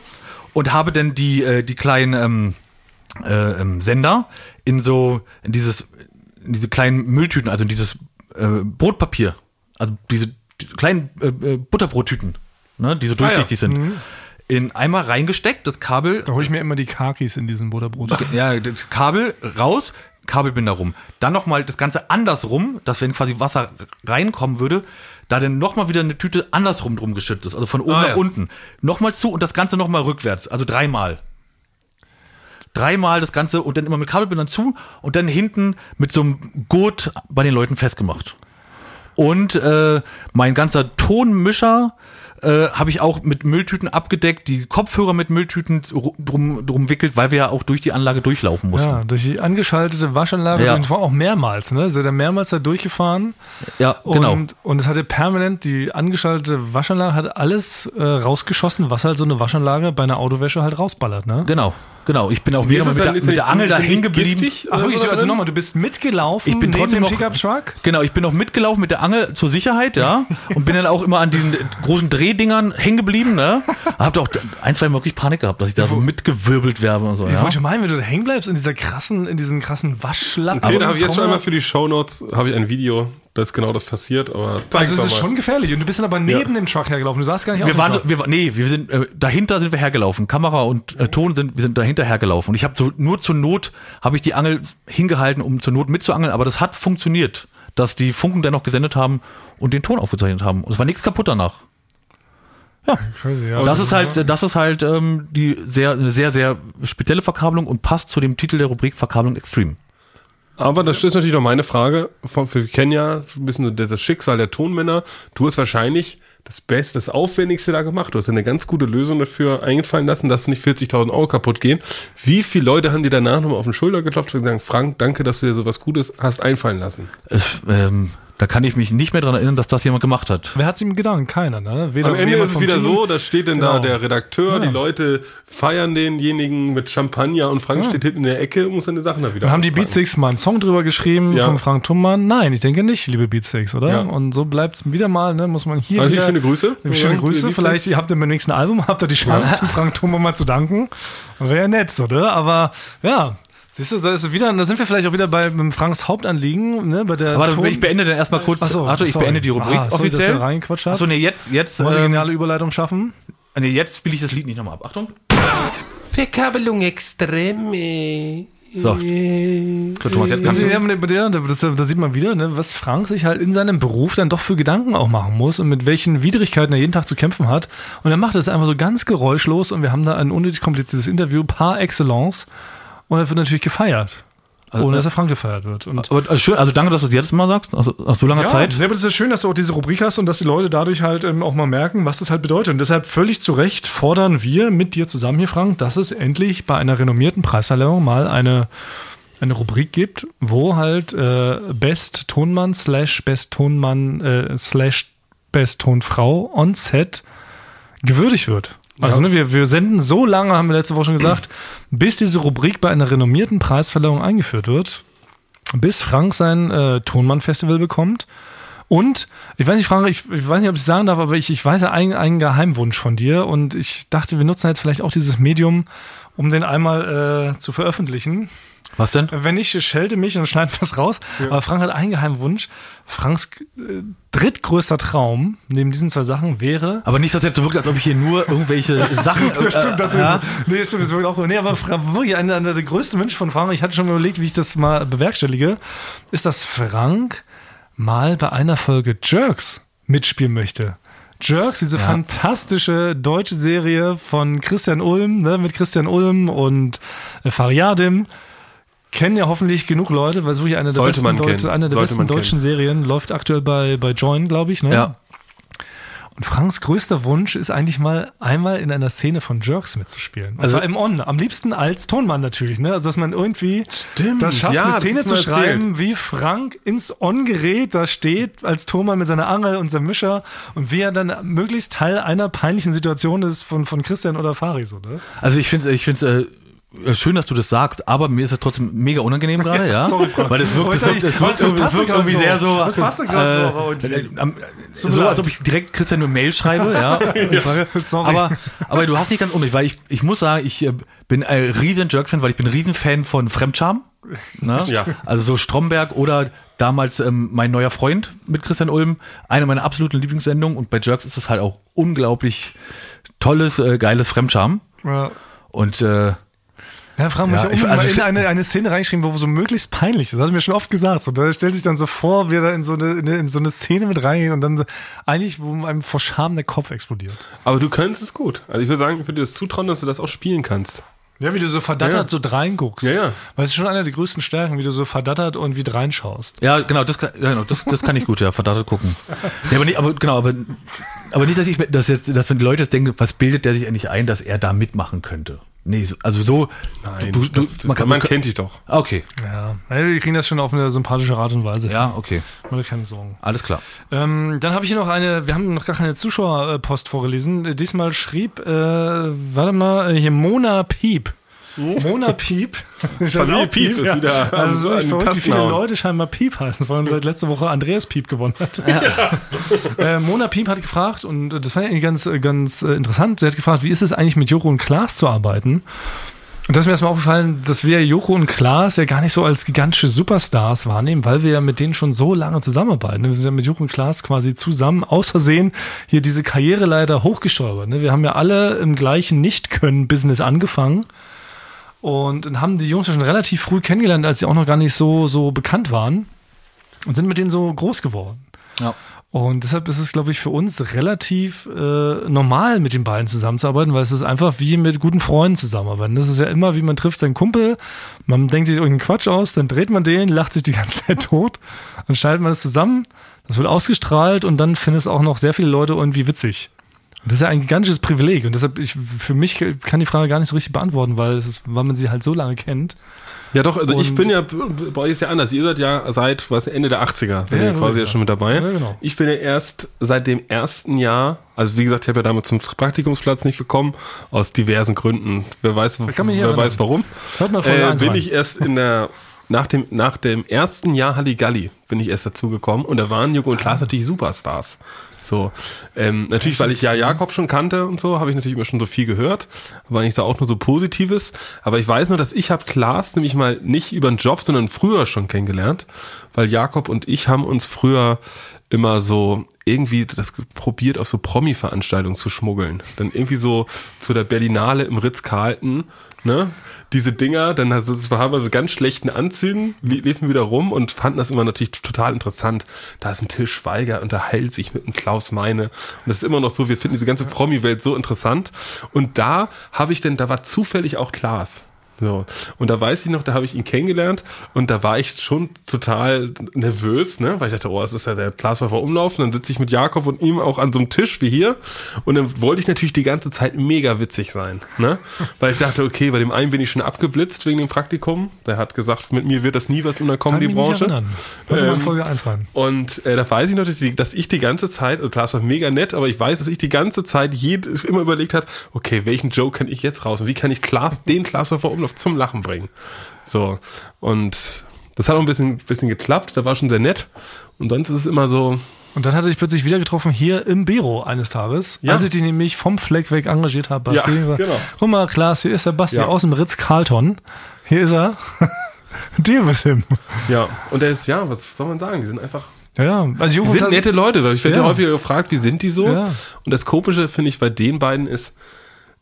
und habe dann die äh, die kleinen ähm, äh, ähm, Sender in so in dieses in diese kleinen Mülltüten, also in dieses äh, Brotpapier, also diese die kleinen äh, äh, Butterbrottüten, ne, die so durchsichtig sind, in einmal reingesteckt, das Kabel Da hole ich mir immer die Kakis in diesen Butterbrot. ja, das Kabel raus, Kabelbinder rum. Dann nochmal das Ganze andersrum, dass wenn quasi Wasser reinkommen würde, da dann nochmal wieder eine Tüte andersrum drum geschützt ist. Also von oben Ah, nach ja. unten. Nochmal zu und das Ganze nochmal rückwärts. Also dreimal. Dreimal das Ganze und dann immer mit Kabelbindern zu und dann hinten mit so einem Gurt bei den Leuten festgemacht. Und äh, mein ganzer Tonmischer äh, habe ich auch mit Mülltüten abgedeckt, die Kopfhörer mit Mülltüten ru- drum, drum wickelt, weil wir ja auch durch die Anlage durchlaufen mussten. Ja, durch die angeschaltete Waschanlage, Ja. und zwar auch mehrmals, ne? Er dann mehrmals da durchgefahren. Ja, genau. Und, und es hatte permanent, die angeschaltete Waschanlage hat alles äh, rausgeschossen, was halt so eine Waschanlage bei einer Autowäsche halt rausballert, ne? Genau, genau. Ich bin auch es mit, dann- der, mit der Angel da hängen geblieben. Ach so also nochmal, du bist mitgelaufen Ich bin neben trotzdem dem noch- Pickup-Truck? Genau, ich bin auch mitgelaufen mit der Angel zur Sicherheit, ja, und bin dann auch immer an diesen großen Drehdingern hängen geblieben, ne? Hab auch ein, zwei Mal wirklich Panik gehabt, dass ich da so mitgewirbelt werde und so, Ich ja. wollte meinen, wenn du da hängen bleibst in dieser krassen, in diesen krassen Waschlappen. Okay, da habe ich jetzt schon einmal für die Shownotes habe ich ein Video, das genau das passiert, aber Also es ist mal. schon gefährlich. Und du bist dann aber neben dem Truck hergelaufen. Du saßt gar nicht Wir auf waren dem so, Truck. wir, nee, wir sind äh, dahinter sind wir hergelaufen. Kamera und äh, Ton sind wir sind dahinter hergelaufen. Und ich habe so nur zur Not habe ich die Angel hingehalten, um zur Not mitzuangeln, aber das hat funktioniert, dass die Funken dennoch gesendet haben und den Ton aufgezeichnet haben. Und es war nichts kaputt danach. Crazy, ja. Das ist halt, das ist halt ähm, die sehr, eine sehr, sehr spezielle Verkabelung und passt zu dem Titel der Rubrik Verkabelung Extreme. Aber das ist natürlich noch meine Frage. Wir kennen ja ein bisschen das Schicksal der Tonmänner. Du hast wahrscheinlich das Beste, das Aufwendigste da gemacht. Du hast eine ganz gute Lösung dafür eingefallen lassen, dass nicht 40.000 Euro kaputt gehen. Wie viele Leute haben dir danach nochmal auf den Schulter geklopft und gesagt, Frank, danke, dass du dir sowas Gutes hast einfallen lassen? Es, ähm, da kann ich mich nicht mehr dran erinnern, dass das jemand gemacht hat. Wer hat's ihm gedacht? Keiner, ne? Weder Am Ende ist es wieder Team- so, da steht dann da Genau. der Redakteur, Ja. die Leute feiern denjenigen mit Champagner und Frank steht hinten in der Ecke und muss seine Sachen da wieder haben die. Beatsticks mal einen Song drüber geschrieben Ja. von Frank Thummann. Nein, ich denke nicht, liebe Beatsticks, oder? Ja. Und so bleibt's wieder mal, ne? Muss man hier Also wieder... schöne Grüße. Schöne Ja, Grüße. Vielleicht habt ihr beim nächsten Album habt ihr die Chance, Frank Thummann mal zu danken. Wäre ja nett, oder? Aber ja, siehst du, da ist wieder, da sind wir vielleicht auch wieder bei mit Franks Hauptanliegen, ne? Bei der Warte, Ton- ich beende dann erstmal kurz. Ach so, Arthur, ich sorry. beende die Rubrik Ah, sorry, offiziell. Achso, nee, jetzt, jetzt, Wollen ähm, geniale Überleitung schaffen? nee, jetzt spiele ich das Lied nicht nochmal ab. Achtung. Verkabelung extreme. So. So, Thomas, jetzt kannst Also, du. da sieht man wieder, ne, was Frank sich halt in seinem Beruf dann doch für Gedanken auch machen muss und mit welchen Widrigkeiten er jeden Tag zu kämpfen hat. Und er macht das einfach so ganz geräuschlos und wir haben da ein unnötig kompliziertes Interview par excellence und er wird natürlich gefeiert. Ohne dass er Frank gefeiert wird. Und Aber äh, schön, also danke, dass du es jetzt mal sagst. Also aus so langer Zeit. Ja, aber das ist schön, dass du auch diese Rubrik hast und dass die Leute dadurch halt ähm, auch mal merken, was das halt bedeutet. Und deshalb völlig zu Recht fordern wir mit dir zusammen hier, Frank, dass es endlich bei einer renommierten Preisverleihung mal eine, eine Rubrik gibt, wo halt äh, Best Tonmann slash Best Tonmann äh, slash Best Tonfrau on Set gewürdigt wird. Also ne, wir, wir senden so lange, haben wir letzte Woche schon gesagt, bis diese Rubrik bei einer renommierten Preisverleihung eingeführt wird bis Frank sein äh, Tonmann-Festival bekommt. Und ich weiß nicht, Frank, ich, ich weiß nicht, ob ich sagen darf, aber ich, ich weiß ja einen, einen Geheimwunsch von dir und ich dachte, wir nutzen jetzt vielleicht auch dieses Medium, um den einmal äh, zu veröffentlichen. Was denn? Wenn nicht, schelte mich und schneiden wir es raus. Aber Frank hat einen Geheimwunsch. Franks äh, drittgrößter Traum neben diesen zwei Sachen wäre. Aber nicht, dass jetzt so wirkt, als ob ich hier nur irgendwelche Sachen. Äh, Stimmt, das ist, ja. nee, stimmt, das ist wirklich auch, nee, aber wirklich einer, einer der größten Wünsche von Frank, ich hatte schon überlegt, wie ich das mal bewerkstellige, ist, dass Frank mal bei einer Folge Jerks mitspielen möchte. Jerks, diese fantastische deutsche Serie von Christian Ulm, ne, mit Christian Ulm und äh, Fariadim. Kennen ja hoffentlich genug Leute, weil es wirklich eine der Sollte besten, kennen. eine der besten deutschen Serien, läuft aktuell bei, bei Join, glaube ich. Ne? Ja. Und Franks größter Wunsch ist eigentlich mal einmal in einer Szene von Jerks mitzuspielen. Also im On, am liebsten als Tonmann natürlich, ne? Also dass man irgendwie Stimmt, das schafft, ja, eine Szene zu schreiben, wie Frank ins On-Gerät da steht, als Tonmann mit seiner Angel und seinem Mischer und wie er dann möglichst Teil einer peinlichen Situation ist von, von Christian oder Fari, so, ne? Also ich finde ich finde äh, schön, dass du das sagst, aber mir ist es trotzdem mega unangenehm gerade, ja. sorry, Frank. Weil es wirkt, es wirkt, es Was, wirkt, das es passt wirkt irgendwie gerade sehr so. so. Das passt doch gerade so, Äh, äh, So so, als ob ich direkt Christian eine Mail schreibe, ja. Frage, Sorry. Aber, aber du hast nicht ganz unrecht, weil ich, ich muss sagen, ich äh, bin ein riesen Jerks-Fan, weil ich bin ein riesen Fan von Fremdscham. Ne? Ja. Also so Stromberg oder damals ähm, mein neuer Freund mit Christian Ulm, eine meiner absoluten Lieblingssendungen und bei Jerks ist es halt auch unglaublich tolles, äh, geiles Fremdscham. Ja. Und äh, Ja, Frank muss Ja, ja ich- also in eine, eine Szene reingeschrieben, wo so möglichst peinlich ist. Das hat mir schon oft gesagt. So, da stellt sich dann so vor, wie er da in so eine, in, so eine Szene mit reingeht und dann eigentlich, wo einem vor Scham der Kopf explodiert. Aber du könntest es gut. Also ich würde sagen, ich würde dir das zutrauen, dass du das auch spielen kannst. Ja, wie du so verdattert Ja, so reinguckst. Ja, ja. Weil es ist schon einer der größten Stärken, wie du so verdattert und wie reinschaust. Ja, genau, das kann, ja, genau, das, das kann ich gut, ja, verdattert gucken. Ja, aber nicht, aber genau, aber, aber nicht, dass ich, dass jetzt, dass wenn die Leute jetzt denken, was bildet der sich eigentlich ein, dass er da mitmachen könnte? Nee, so- also so, Nein, du, du, das, man, kann, man kennt dich doch. Ah, okay, Ja. Wir kriegen das schon auf eine sympathische Art und Weise. ja, okay, Mach dir keine Sorgen. alles klar. Ähm, dann habe ich hier noch eine, wir haben noch gar keine Zuschauerpost vorgelesen. Diesmal schrieb, äh, warte mal, äh, hier Mona Piep. Mona Piep. Ich Familie auch Piep ist wieder Also so ich verrückt, wie viele. Leute scheinbar Piep heißen, vor allem seit letzter Woche Andreas Piep gewonnen hat. äh, Mona Piep hat gefragt, und das fand ich eigentlich ganz, ganz äh, interessant, sie hat gefragt, wie ist es eigentlich mit Joko und Klaas zu arbeiten? Und da ist mir erstmal aufgefallen, dass wir Joko und Klaas ja gar nicht so als gigantische Superstars wahrnehmen, weil wir ja mit denen schon so lange zusammenarbeiten. Wir sind ja mit Joko und Klaas quasi zusammen, aus Versehen, hier diese Karriereleiter hochgesteuert. ne? Wir haben ja alle im gleichen Nicht-Können-Business angefangen und dann haben die Jungs ja schon relativ früh kennengelernt, als sie auch noch gar nicht so, so bekannt waren und sind mit denen so groß geworden. Ja. Und deshalb ist es, glaube ich, für uns relativ äh, normal, mit den beiden zusammenzuarbeiten, weil es ist einfach wie mit guten Freunden zusammenarbeiten. Das ist ja immer, wie man trifft seinen Kumpel, man denkt sich irgendeinen Quatsch aus, dann dreht man den, lacht sich die ganze Zeit tot, dann schaltet man es zusammen, das wird ausgestrahlt und dann finden es auch noch sehr viele Leute irgendwie witzig. Und das ist ja ein gigantisches Privileg. Und deshalb, ich, für mich kann die Frage gar nicht so richtig beantworten, weil, es ist, weil man sie halt so lange kennt. Ja, doch, also ich Und- bin ja, bei euch ist ja anders. Ihr seid ja seit was, Ende der 80er, seid Ja, ihr quasi ja. ja schon mit dabei. Ja, genau. Ich bin ja erst seit dem ersten Jahr, also wie gesagt, ich habe ja damals zum Praktikumsplatz nicht bekommen, aus diversen Gründen. Wer weiß, wer erinnern. weiß warum. Hört mal Äh, bin rein. ich erst in der, nach dem, nach dem ersten Jahr Halligalli bin ich erst dazugekommen und da waren Joko und Klaas natürlich Superstars. So, ähm, natürlich, weil ich ja Jakob schon kannte und so, habe ich natürlich immer schon so viel gehört, war nicht da auch nur so Positives. Aber ich weiß nur, dass ich habe Klaas nämlich mal nicht über den Job, sondern früher schon kennengelernt, weil Jakob und ich haben uns früher immer so irgendwie das probiert, auf so Promi-Veranstaltungen zu schmuggeln. Dann irgendwie so zu der Berlinale im Ritz-Carlton, ne? Diese Dinger, dann haben wir so ganz schlechten Anzügen, lie- liefen wieder rum und fanden das immer natürlich total interessant. Da ist ein Till Schweiger, unterhält sich mit einem Klaus Meine. Und das ist immer noch so, wir finden diese ganze Promi-Welt so interessant. Und da habe ich denn, da war zufällig auch Klaas. So. Und da weiß ich noch, da habe ich ihn kennengelernt und da war ich schon total nervös, ne? Weil ich dachte, oh, das ist ja der Glaswerfer Umlauf. Und dann sitze ich mit Jakob und ihm auch an so einem Tisch wie hier. Und dann wollte ich natürlich die ganze Zeit mega witzig sein, ne? Weil ich dachte, okay, bei dem einen bin ich schon abgeblitzt wegen dem Praktikum. Der hat gesagt, mit mir wird das nie was in der Comedy-Branche. Ähm, Folge 1 rein. Und äh, da weiß ich noch, dass, die, dass ich die ganze Zeit, und Klaas war mega nett, aber ich weiß, dass ich die ganze Zeit jed, immer überlegt hat, okay, welchen Joke kann ich jetzt raus und wie kann ich Klaas, den Klaashofer Umlauf zum Lachen bringen. So, und das hat auch ein bisschen, bisschen geklappt, da war schon sehr nett. Und sonst ist es immer so, Und dann hatte ich plötzlich wieder getroffen hier im Büro eines Tages, Ja. als ich dich nämlich vom Fleck weg engagiert habe. Ja, genau. Guck mal, Klaas, hier ist der Basti Ja. aus dem Ritz-Carlton. Hier ist er. Deal with him. ja, und der ist, ja, was soll man sagen, die sind einfach Ja, ja. Also Die Joko sind nette Leute. Ich werde ja. Ja. häufiger gefragt, wie sind die so? Ja. Und das Komische finde ich bei den beiden ist,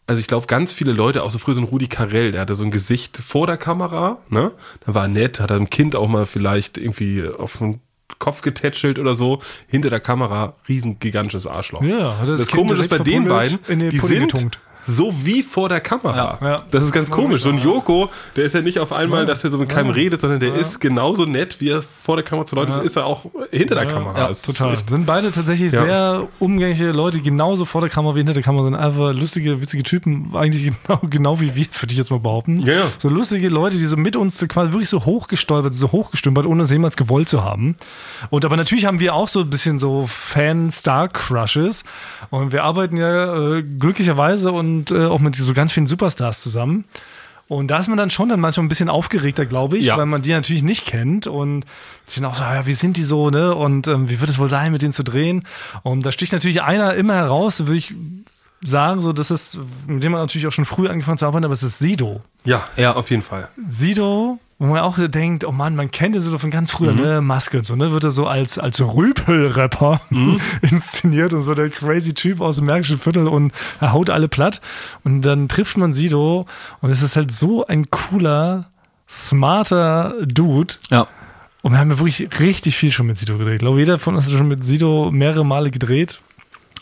also ich glaube, ganz viele Leute, auch so früher so ein Rudi Carell, der hatte so ein Gesicht vor der Kamera, ne? Da war nett, hat ein Kind auch mal vielleicht irgendwie auf den Kopf getätschelt oder so. Hinter der Kamera riesen gigantisches Arschloch. Ja, das das, Komische ist bei den beiden, die sind getunkt. So wie vor der Kamera. Ja, ja. Das ist ganz Das komisch. So ein Joko, der ist ja nicht auf einmal, dass er so mit keinem redet, sondern der ist genauso nett, wie er vor der Kamera zu Leuten ist, ist er auch hinter der Kamera. Ja, Das ist total. Sind beide tatsächlich Ja. sehr umgängliche Leute, genauso vor der Kamera wie hinter der Kamera sind. Einfach lustige, witzige Typen, eigentlich genau, genau wie wir, würde ich jetzt mal behaupten. Ja, ja. So lustige Leute, die so mit uns so quasi wirklich so hochgestolpert, so hochgestümpert, ohne es jemals gewollt zu haben. Und aber natürlich haben wir auch so ein bisschen so Fan-Star-Crushes. Und wir arbeiten ja äh, glücklicherweise und äh, auch mit so ganz vielen Superstars zusammen. Und da ist man dann schon dann manchmal ein bisschen aufgeregter, glaube ich, Ja. weil man die natürlich nicht kennt und sich dann auch so, ja, wie sind die so, ne? Und ähm, wie wird es wohl sein, mit denen zu drehen? Und da sticht natürlich einer immer heraus, würde ich sagen, so, das ist, mit dem man natürlich auch schon früh angefangen zu arbeiten, aber es ist Sido. Ja, Ja. auf jeden Fall. Sido, wo man auch denkt, oh Mann, man kennt den Sido von ganz früher, Mhm. ne, Maske und so, ne, wird er so als, als Rüpel-Rapper Mhm. inszeniert und so der crazy Typ aus dem Märkischen Viertel und er haut alle platt. Und dann trifft man Sido und es ist halt so ein cooler, smarter Dude. Ja. Und wir haben ja wirklich richtig viel schon mit Sido gedreht. Ich glaube, jeder von uns hat schon mit Sido mehrere Male gedreht.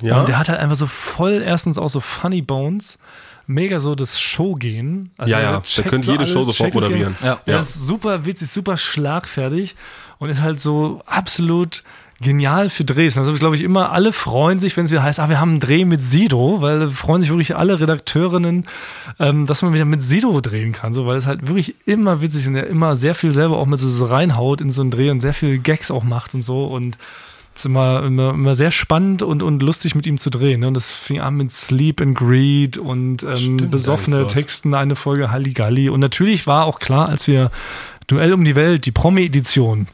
Ja. Und der hat halt einfach so voll, erstens auch so Funny Bones, mega so das Showgehen. Also Ja, ja, er der könnte jede Show sofort moderieren. Ja. Er Ja. ist super witzig, super schlagfertig und ist halt so absolut genial für Drehs. Also glaube ich immer, alle freuen sich, wenn es wieder heißt, ah, wir haben einen Dreh mit Sido, weil freuen sich wirklich alle Redakteurinnen, ähm, dass man wieder mit Sido drehen kann, so, weil es halt wirklich immer witzig ist und er immer sehr viel selber auch mit so, so reinhaut in so einen Dreh und sehr viel Gags auch macht und so und ist immer, immer, immer sehr spannend und, und lustig mit ihm zu drehen. Ne? Und das fing an mit Sleep and Greed und ähm, Stimmt, besoffene. Texten, eine Folge Halligalli. Und natürlich war auch klar, als wir Duell um die Welt, die Promi-Edition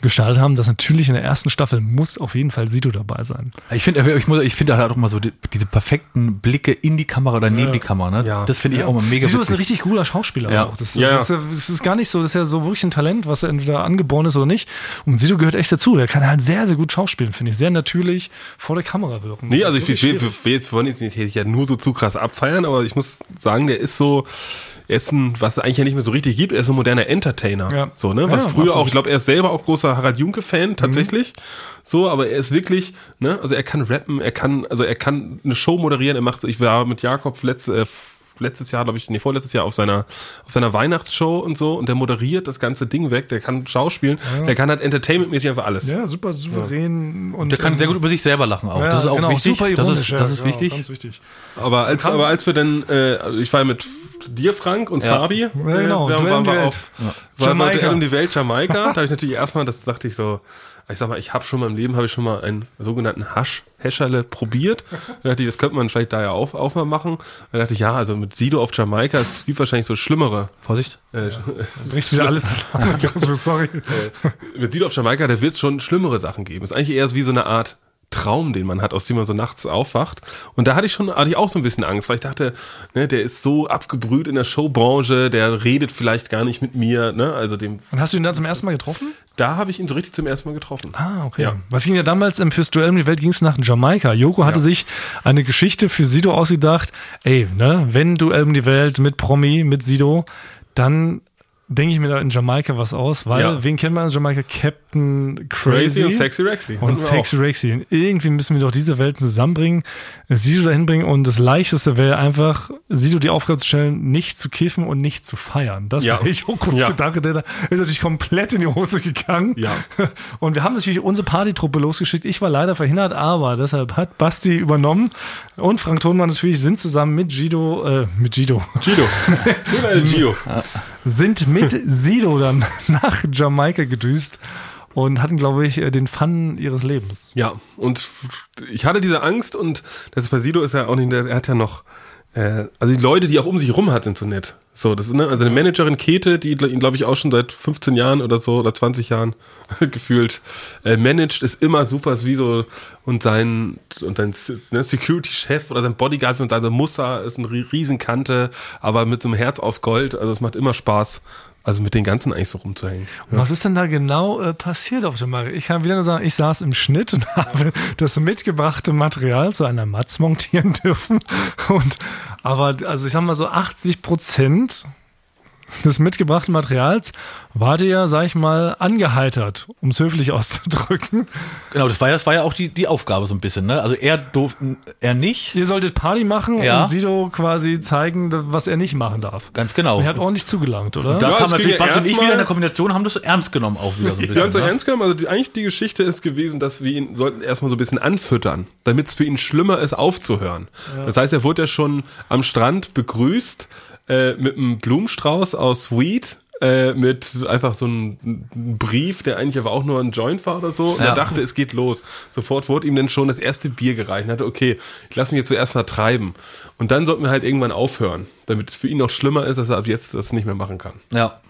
gestartet haben, dass natürlich in der ersten Staffel muss auf jeden Fall Sido dabei sein. Ich finde, ich muss, ich finde halt auch mal so die, diese perfekten Blicke in die Kamera oder neben die Kamera, ne? Ja. Das finde ich auch mal mega Sido ist ein witzig. richtig cooler Schauspieler Ja. auch. Das, Ja, das, ist, ja- das ist gar nicht so, das ist ja so wirklich ein Talent, was entweder angeboren ist oder nicht. Und Sido gehört echt dazu. Der kann halt sehr, sehr gut schauspielen, finde ich. Sehr natürlich vor der Kamera wirken. Nee, also ich will, will, will jetzt wollen jetzt nicht ja nur so zu krass abfeiern, aber ich muss sagen, der ist so, er ist ein, was es eigentlich ja nicht mehr so richtig gibt, er ist ein moderner Entertainer. Ja. So, ne? Was Ja, früher absolut. auch, ich glaube, er ist selber auch großer Harald Junke-Fan, tatsächlich. Mhm. So, aber er ist wirklich, ne, also er kann rappen, er kann, also er kann eine Show moderieren, er macht, ich war mit Jakob letzte, äh, letztes Jahr, glaube ich, nee, vorletztes Jahr auf seiner, auf seiner Weihnachtsshow und so und der moderiert das ganze Ding weg, der kann schauspielen, der kann halt entertainmentmäßig einfach alles. Ja, super souverän. Und, Der kann sehr gut über sich selber lachen auch. Ja, das ist auch genau, wichtig. Super das ironisch, ist, ja, das ist genau, wichtig. Ganz wichtig. Aber als, aber als wir dann, äh, also ich war mit dir, Frank, und Ja. Fabi, äh, genau, wir Duell waren die wir auf war, Jamaika. war Duell um die Welt, Jamaika. da habe ich natürlich erstmal, das dachte ich so, ich sag mal, ich habe schon mal im Leben, habe ich schon mal einen sogenannten Hasch, Häscherle probiert. Da dachte ich, das könnte man vielleicht da ja auch, auch mal machen. Da dachte ich, ja, also mit Sido auf Jamaika, es gibt wahrscheinlich so schlimmere. Vorsicht. Äh, Bricht wieder alles zusammen. Also, Sorry. mit Sido auf Jamaika, da wird es schon schlimmere Sachen geben. ist eigentlich eher so wie so eine Art Traum, den man hat, aus dem man so nachts aufwacht. Und da hatte ich schon, hatte ich auch so ein bisschen Angst, weil ich dachte, ne, der ist so abgebrüht in der Showbranche, der redet vielleicht gar nicht mit mir, ne, also dem, Und hast du ihn dann zum ersten Mal getroffen? da habe ich ihn so richtig zum ersten Mal getroffen. Ah, okay. Ja. Was ging ja damals ähm, fürs Duell um die Welt ging es nach Jamaika. Joko hatte Ja. sich eine Geschichte für Sido ausgedacht. Ey, ne, wenn Duell um die Welt mit Promi, mit Sido, dann denke ich mir da in Jamaika was aus, weil Ja. wen kennt man in Jamaika? Captain Crazy, und Sexy Rexy. und Sexy Rexy. Und irgendwie müssen wir doch diese Welten zusammenbringen, Sido dahin bringen und das Leichteste wäre einfach, Sido die Aufgabe zu stellen, nicht zu kiffen und nicht zu feiern. Das Ja. war Jokos Ja. Gedanke, der da ist natürlich komplett in die Hose gegangen. Ja. Und wir haben natürlich unsere Partytruppe losgeschickt. Ich war leider verhindert, aber deshalb hat Basti übernommen und Frank Thonmann natürlich sind zusammen mit Guido, äh, mit Guido, auch. Gino. Sind mit Sido dann nach Jamaika gedüst und hatten, glaube ich, äh, den Fun ihres Lebens. Ja, und ich hatte diese Angst und das bei Sido ist ja auch nicht, er hat ja noch, also die Leute, die auch um sich rum hat, sind so nett. So, das ist, ne, also eine Managerin Kete, die ihn, glaube ich, auch schon seit 15 Jahren oder so oder 20 Jahren gefühlt äh, managt, ist immer super Sido und sein, und sein ne, Security-Chef oder sein Bodyguard und sein Muster ist eine Rie- Riesenkante, aber mit so einem Herz aus Gold, also es macht immer Spaß, also mit den ganzen eigentlich so rumzuhängen. Und Was ist denn da genau äh, passiert auf Jamaika? Ich kann wieder nur sagen, ich saß im Schnitt und habe das mitgebrachte Material zu einer Matz montieren dürfen. Und aber also ich sag mal so 80 Prozent des mitgebrachten Materials war der, sag ich mal, angeheitert, um es höflich auszudrücken. Genau, das war ja, das war ja auch die, die Aufgabe so ein bisschen, ne? Also er durfte, er nicht. Ihr solltet Party machen Ja. und Sido quasi zeigen, was er nicht machen darf. Ganz genau. Und er hat ordentlich zugelangt, oder? Das Ja, haben es natürlich ja Basti und ich wieder in der Kombination haben das ernst genommen auch wieder so ein bisschen. Ja, und so ne? ernst genommen, also die, eigentlich die Geschichte ist gewesen, dass wir ihn sollten erstmal so ein bisschen anfüttern, damit es für ihn schlimmer ist, aufzuhören. Das heißt, er wurde ja schon am Strand begrüßt äh, mit einem Blumenstrauß aus Weed, äh, mit einfach so einem Brief, der eigentlich aber auch nur ein Joint war oder so. Und Ja. er dachte, es geht los. Sofort wurde ihm dann schon das erste Bier gereicht. Und er hatte, okay, ich lasse mich jetzt zuerst mal treiben. Und dann sollten wir halt irgendwann aufhören, damit es für ihn noch schlimmer ist, dass er ab jetzt das nicht mehr machen kann. Ja.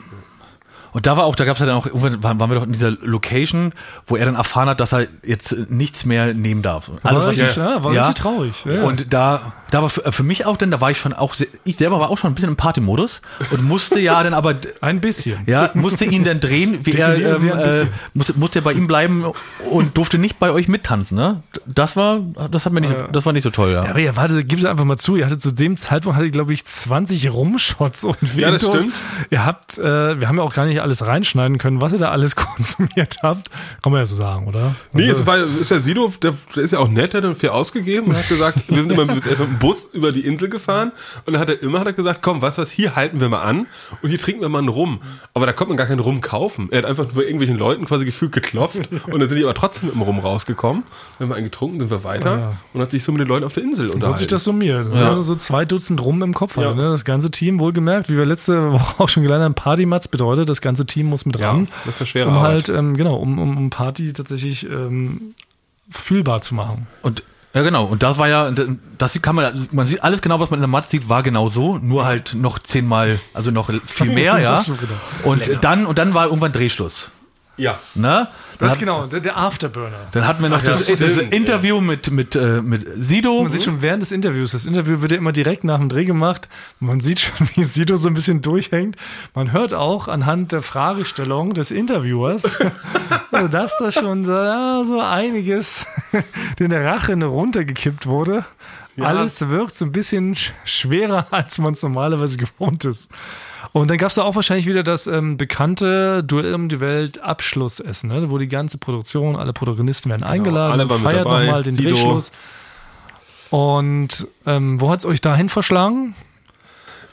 Und da war auch, da gab es ja dann auch, irgendwann waren, wir doch in dieser Location, wo er dann erfahren hat, dass er jetzt nichts mehr nehmen darf. Alles, war was- richtig, ja, war richtig traurig. Ja. Und da, da war für, für mich auch dann, da war ich schon auch, sehr, ich selber war auch schon ein bisschen im Partymodus und musste ja dann aber, ein bisschen. ja, musste ihn dann drehen, wie er, ähm, äh, bisschen. musste, musste bei ihm bleiben und durfte nicht bei euch mittanzen, ne? Das war, das hat mir nicht, das war nicht so toll, ja. Ja, aber ihr warte, gib es einfach mal zu. Ihr hattet zu dem Zeitpunkt, hatte glaube ich, 20 Rumshots und Ja, das Ventos. stimmt. Ihr habt, äh, wir haben ja auch gar nicht alles reinschneiden können, was ihr da alles konsumiert habt. Kann man ja so sagen, oder? Nee, Also, es war, ist der Sido, der, der ist ja auch nett, der hat viel ausgegeben und hat gesagt, wir sind immer mit dem Bus über die Insel gefahren und dann hat er immer hat er gesagt, komm, was was, hier halten wir mal an und hier trinken wir mal einen Rum. Aber da konnte man gar keinen Rum kaufen. Er hat einfach nur irgendwelchen Leuten quasi gefühlt geklopft und dann sind die aber trotzdem mit dem Rum rausgekommen. Dann haben wir einen getrunken, sind wir weiter Ja. und hat sich so mit den Leuten auf der Insel so hat unterhalten. sich das summiert. Ja. Also so zwei Dutzend Rum im Kopf hatte, Ja. ne? Das ganze Team, wohlgemerkt, wie wir letzte Woche auch schon gelernt haben, Partymatz bedeutet, das ganze Team muss mit Ja, ran. das war schwere um halt, ähm, genau, um, um, um Party tatsächlich ähm, fühlbar zu machen. Und ja genau, und das war ja, das kann man, man sieht alles genau, was man in der Matz sieht, war genau so, nur halt noch zehnmal, also noch viel mehr, ja. Und dann, und dann war irgendwann Drehschluss. Ja. Ne? Das ist genau, der, der Afterburner. dann hatten wir noch Ach ja, das, stimmt, das ja. Interview mit, mit, äh, mit Sido. Man sieht schon während des Interviews, das Interview wird ja immer direkt nach dem Dreh gemacht. Man sieht schon, wie Sido so ein bisschen durchhängt. Man hört auch anhand der Fragestellung des Interviewers, Also dass da schon so, ja, so einiges in der Rache runtergekippt wurde. Alles wirkt so ein bisschen sch- schwerer, als man es normalerweise gewohnt ist. Und dann gab es da auch wahrscheinlich wieder das ähm, bekannte Duell um die Welt Abschlussessen, ne? wo die ganze Produktion, alle Protagonisten werden eingeladen, alle mit feiert nochmal den Sido. Drehschluss. Und ähm, wo hat es euch dahin verschlagen?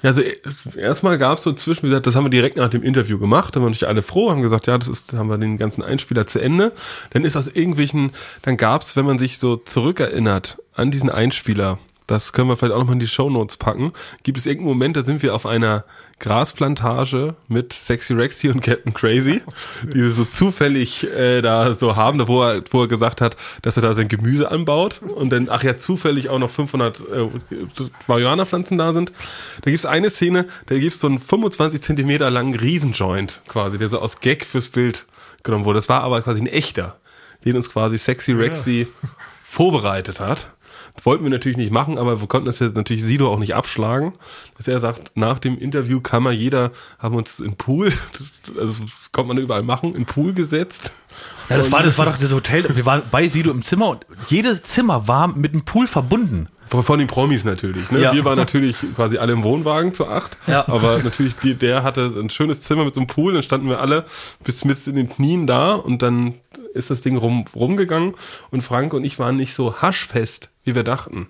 Ja, also äh, erstmal gab es so zwischen, wie gesagt, das haben wir direkt nach dem Interview gemacht, da waren natürlich alle froh, haben gesagt, ja, das ist, haben wir den ganzen Einspieler zu Ende. Dann ist aus irgendwelchen, dann gab es, wenn man sich so zurückerinnert an diesen Einspieler, das können wir vielleicht auch nochmal in die Shownotes packen, gibt es irgendeinen Moment, da sind wir auf einer Grasplantage mit Sexy Rexy und Captain Crazy, die sie so zufällig äh, da so haben, da wo er, wo er gesagt hat, dass er da sein Gemüse anbaut und dann, ach ja, zufällig auch noch 500 äh, Marihuana-Pflanzen da sind. Da gibt's eine Szene, da gibt's so einen 25 Zentimeter langen Riesenjoint quasi, der so aus Gag fürs Bild genommen wurde. Das war aber quasi ein echter, den uns quasi Sexy Rexy vorbereitet hat. Wollten wir natürlich nicht machen, aber wir konnten das jetzt natürlich Sido auch nicht abschlagen. Dass er sagt, nach dem Interview kann man jeder, haben uns in Pool, also das konnte man überall machen, in Pool gesetzt. Ja, das war, das war doch das Hotel. Wir waren bei Sido im Zimmer und jedes Zimmer war mit einem Pool verbunden. Von den Promis natürlich. Ne? Ja. Wir waren natürlich quasi alle im Wohnwagen zu acht. Ja. Aber natürlich, die, der hatte ein schönes Zimmer mit so einem Pool. Dann standen wir alle bis mit in den Knien da und dann ist das Ding rum, rumgegangen. Und Frank und ich waren nicht so haschfest, wie wir dachten.